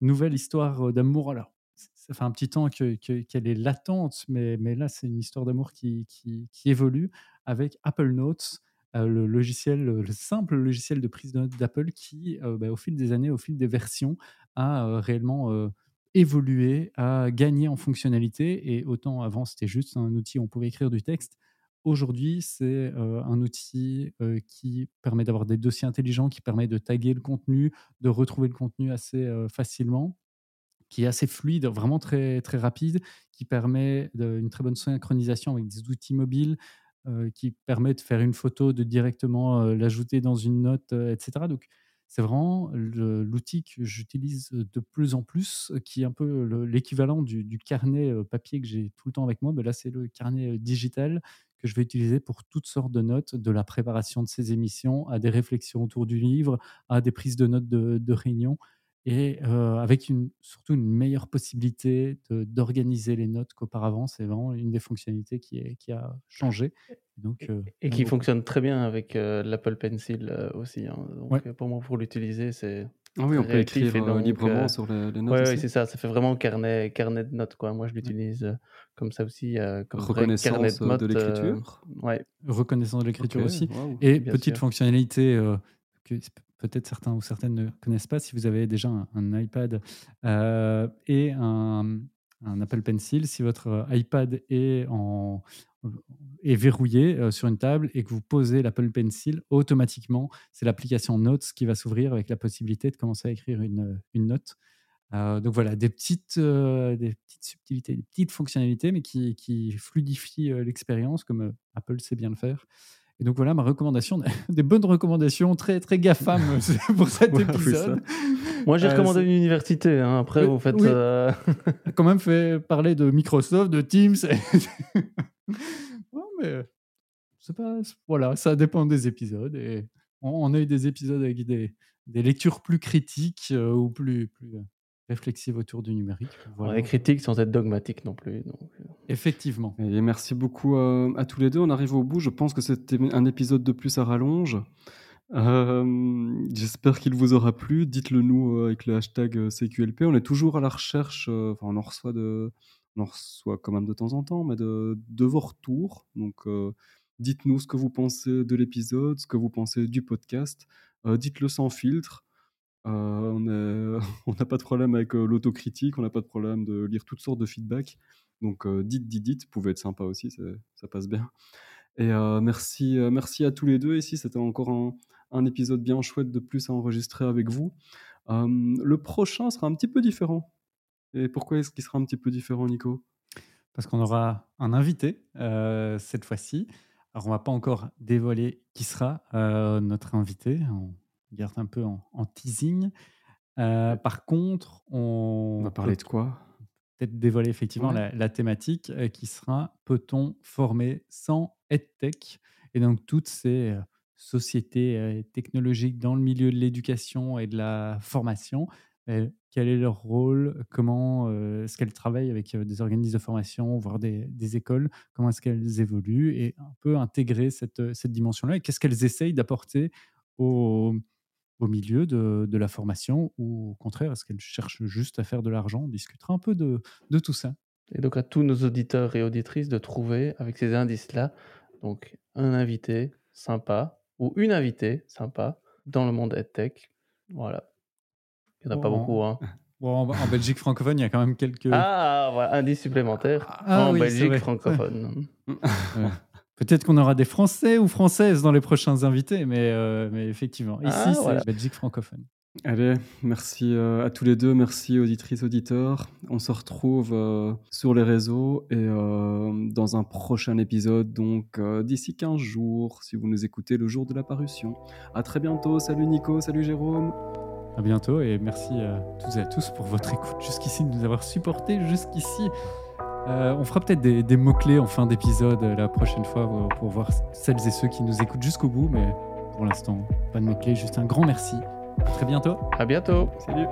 C: nouvelle histoire euh, d'amour. Alors, ça fait un petit temps que- que- qu'elle est latente, mais, là, c'est une histoire d'amour qui, qui- évolue avec Apple Notes, le logiciel, le simple logiciel de prise de notes d'Apple qui, bah, au fil des années, au fil des versions, a réellement évolué, a gagné en fonctionnalité. Et autant avant, c'était juste un outil où on pouvait écrire du texte. Aujourd'hui, c'est euh, un outil euh, qui permet d'avoir des dossiers intelligents, qui permet de taguer le contenu, de retrouver le contenu assez euh, facilement qui est assez fluide, vraiment très, très rapide, qui permet une très bonne synchronisation avec des outils mobiles, qui permet de faire une photo, de directement l'ajouter dans une note, etc. Donc, c'est vraiment l'outil que j'utilise de plus en plus, qui est un peu le- l'équivalent du, carnet papier que j'ai tout le temps avec moi. Mais là, c'est le carnet digital que je vais utiliser pour toutes sortes de notes, de la préparation de ces émissions à des réflexions autour du livre, à des prises de notes de, de réunion et avec surtout une meilleure possibilité d'organiser les notes qu'auparavant. C'est vraiment une des fonctionnalités qui a changé. Donc, euh,
B: Et
C: j'aime
B: qui fonctionne très bien avec euh, l'Apple Pencil euh, aussi. hein. Donc,
C: Ouais.
B: euh, pour moi, pour l'utiliser, c'est
A: Ah oui, on peut écrire
B: Et
A: euh,
B: donc,
A: librement
B: euh,
A: sur les, les notes aussi.
B: ouais, c'est ça. Ça fait vraiment carnet, carnet de notes. Quoi. Moi, je l'utilise euh, comme ça aussi, euh, comme vrai carnet
A: Reconnaissance
B: de
A: euh,
B: notes.
A: de
B: euh,
A: l'écriture.
B: ouais.
C: Reconnaissance de l'écriture aussi. Et
B: Bien
C: petite
B: sûr.
C: fonctionnalité euh, que peut-être certains ou certaines ne connaissent pas, si vous avez déjà un, un iPad euh, et un, un Apple Pencil, si votre euh, iPad est, verrouillé euh, sur une table et que vous posez l'Apple Pencil, automatiquement, c'est l'application Notes qui va s'ouvrir avec la possibilité de commencer à écrire une, une note. Euh, donc voilà, des petites, euh, subtilités, des petites fonctionnalités, mais qui, fluidifient euh, l'expérience, comme euh, Apple sait bien le faire. Et donc voilà ma recommandation, des bonnes recommandations très très GAFAM euh, pour cet épisode.
B: Moi, j'ai
C: Euh,
B: recommandé une université. hein. Après, vous faites.
C: oui.
B: euh,
C: quand même fait parler de Microsoft, de Teams. non, mais c'est pas. Voilà, ça dépend des épisodes. Et on, on a eu des épisodes avec des, des lectures plus critiques euh, ou plus, plus réflexives autour du numérique. Voilà.
B: Les critiques sans être dogmatiques non plus. Donc, euh.
C: Effectivement.
A: Et merci beaucoup euh, à tous les deux. On arrive au bout. Je pense que c'était un épisode de plus à rallonge. Euh, J'espère qu'il vous aura plu. Dites-le nous avec le hashtag CQLP. On est toujours à la recherche. euh, Enfin, on en reçoit de, on en reçoit quand même de temps en temps, mais de, de vos retours. Donc, euh, dites-nous ce que vous pensez de l'épisode, ce que vous pensez du podcast. Euh, Dites-le sans filtre. Euh, on n'a pas de problème avec euh, l'autocritique, on n'a pas de problème de lire toutes sortes de feedback. Donc euh, dites, dites, dites, pouvez être sympa aussi, ça passe bien. Et merci, merci à tous les deux ici, c'était encore un, épisode bien chouette de plus à enregistrer avec vous. Euh, le prochain sera un petit peu différent. Et pourquoi est-ce qu'il sera un petit peu différent, Nico?
C: Parce qu'on aura un invité cette fois-ci. Alors, on va pas encore dévoiler qui sera notre invité. Garde un peu en, en teasing. Euh, par contre, on,
A: On va parler
C: peut
A: de quoi?
C: peut-être dévoiler effectivement
A: Ouais.
C: la, la thématique euh, qui sera peut-on former sans EdTech? Et donc toutes ces euh, sociétés technologiques dans le milieu de l'éducation et de la formation, quel est leur rôle? Comment euh, est-ce qu'elles travaillent avec euh, des organismes de formation, voire des, des écoles? Comment est-ce qu'elles évoluent? Et un peu intégrer cette, cette dimension-là et qu'est-ce qu'elles essayent d'apporter au, au milieu de, de la formation ou au contraire, est-ce qu'elles cherchent juste à faire de l'argent? On discutera un peu de, de tout ça.
B: Et donc à tous nos auditeurs et auditrices de trouver avec ces indices-là, donc un invité sympa ou une invitée sympa dans le monde EdTech. Voilà. Il n'y en a pas beaucoup. Hein.
C: Bon, en, Belgique francophone, il y a quand même quelques.
B: Ah, voilà, indice supplémentaire
C: Ah
B: en
C: oui,
B: Belgique francophone.
C: Peut-être qu'on aura des Français ou Françaises dans les prochains invités, mais, euh, mais effectivement, ici,
B: Ah,
C: c'est
B: voilà.
C: Belgique francophone.
A: Allez, merci euh, à tous les deux, merci auditrices, auditeurs. On se retrouve euh, sur les réseaux et dans un prochain épisode, donc d'ici 15 jours, si vous nous écoutez le jour de la parution. À très bientôt, salut Nico, salut Jérôme.
C: À bientôt et merci à toutes et à tous pour votre écoute jusqu'ici, de nous avoir supportés jusqu'ici. On fera peut-être des, mots-clés en fin d'épisode la prochaine fois pour voir celles et ceux qui nous écoutent jusqu'au bout, mais pour l'instant, pas de mots-clés, juste un grand merci. À très bientôt.
B: À bientôt.
A: Salut.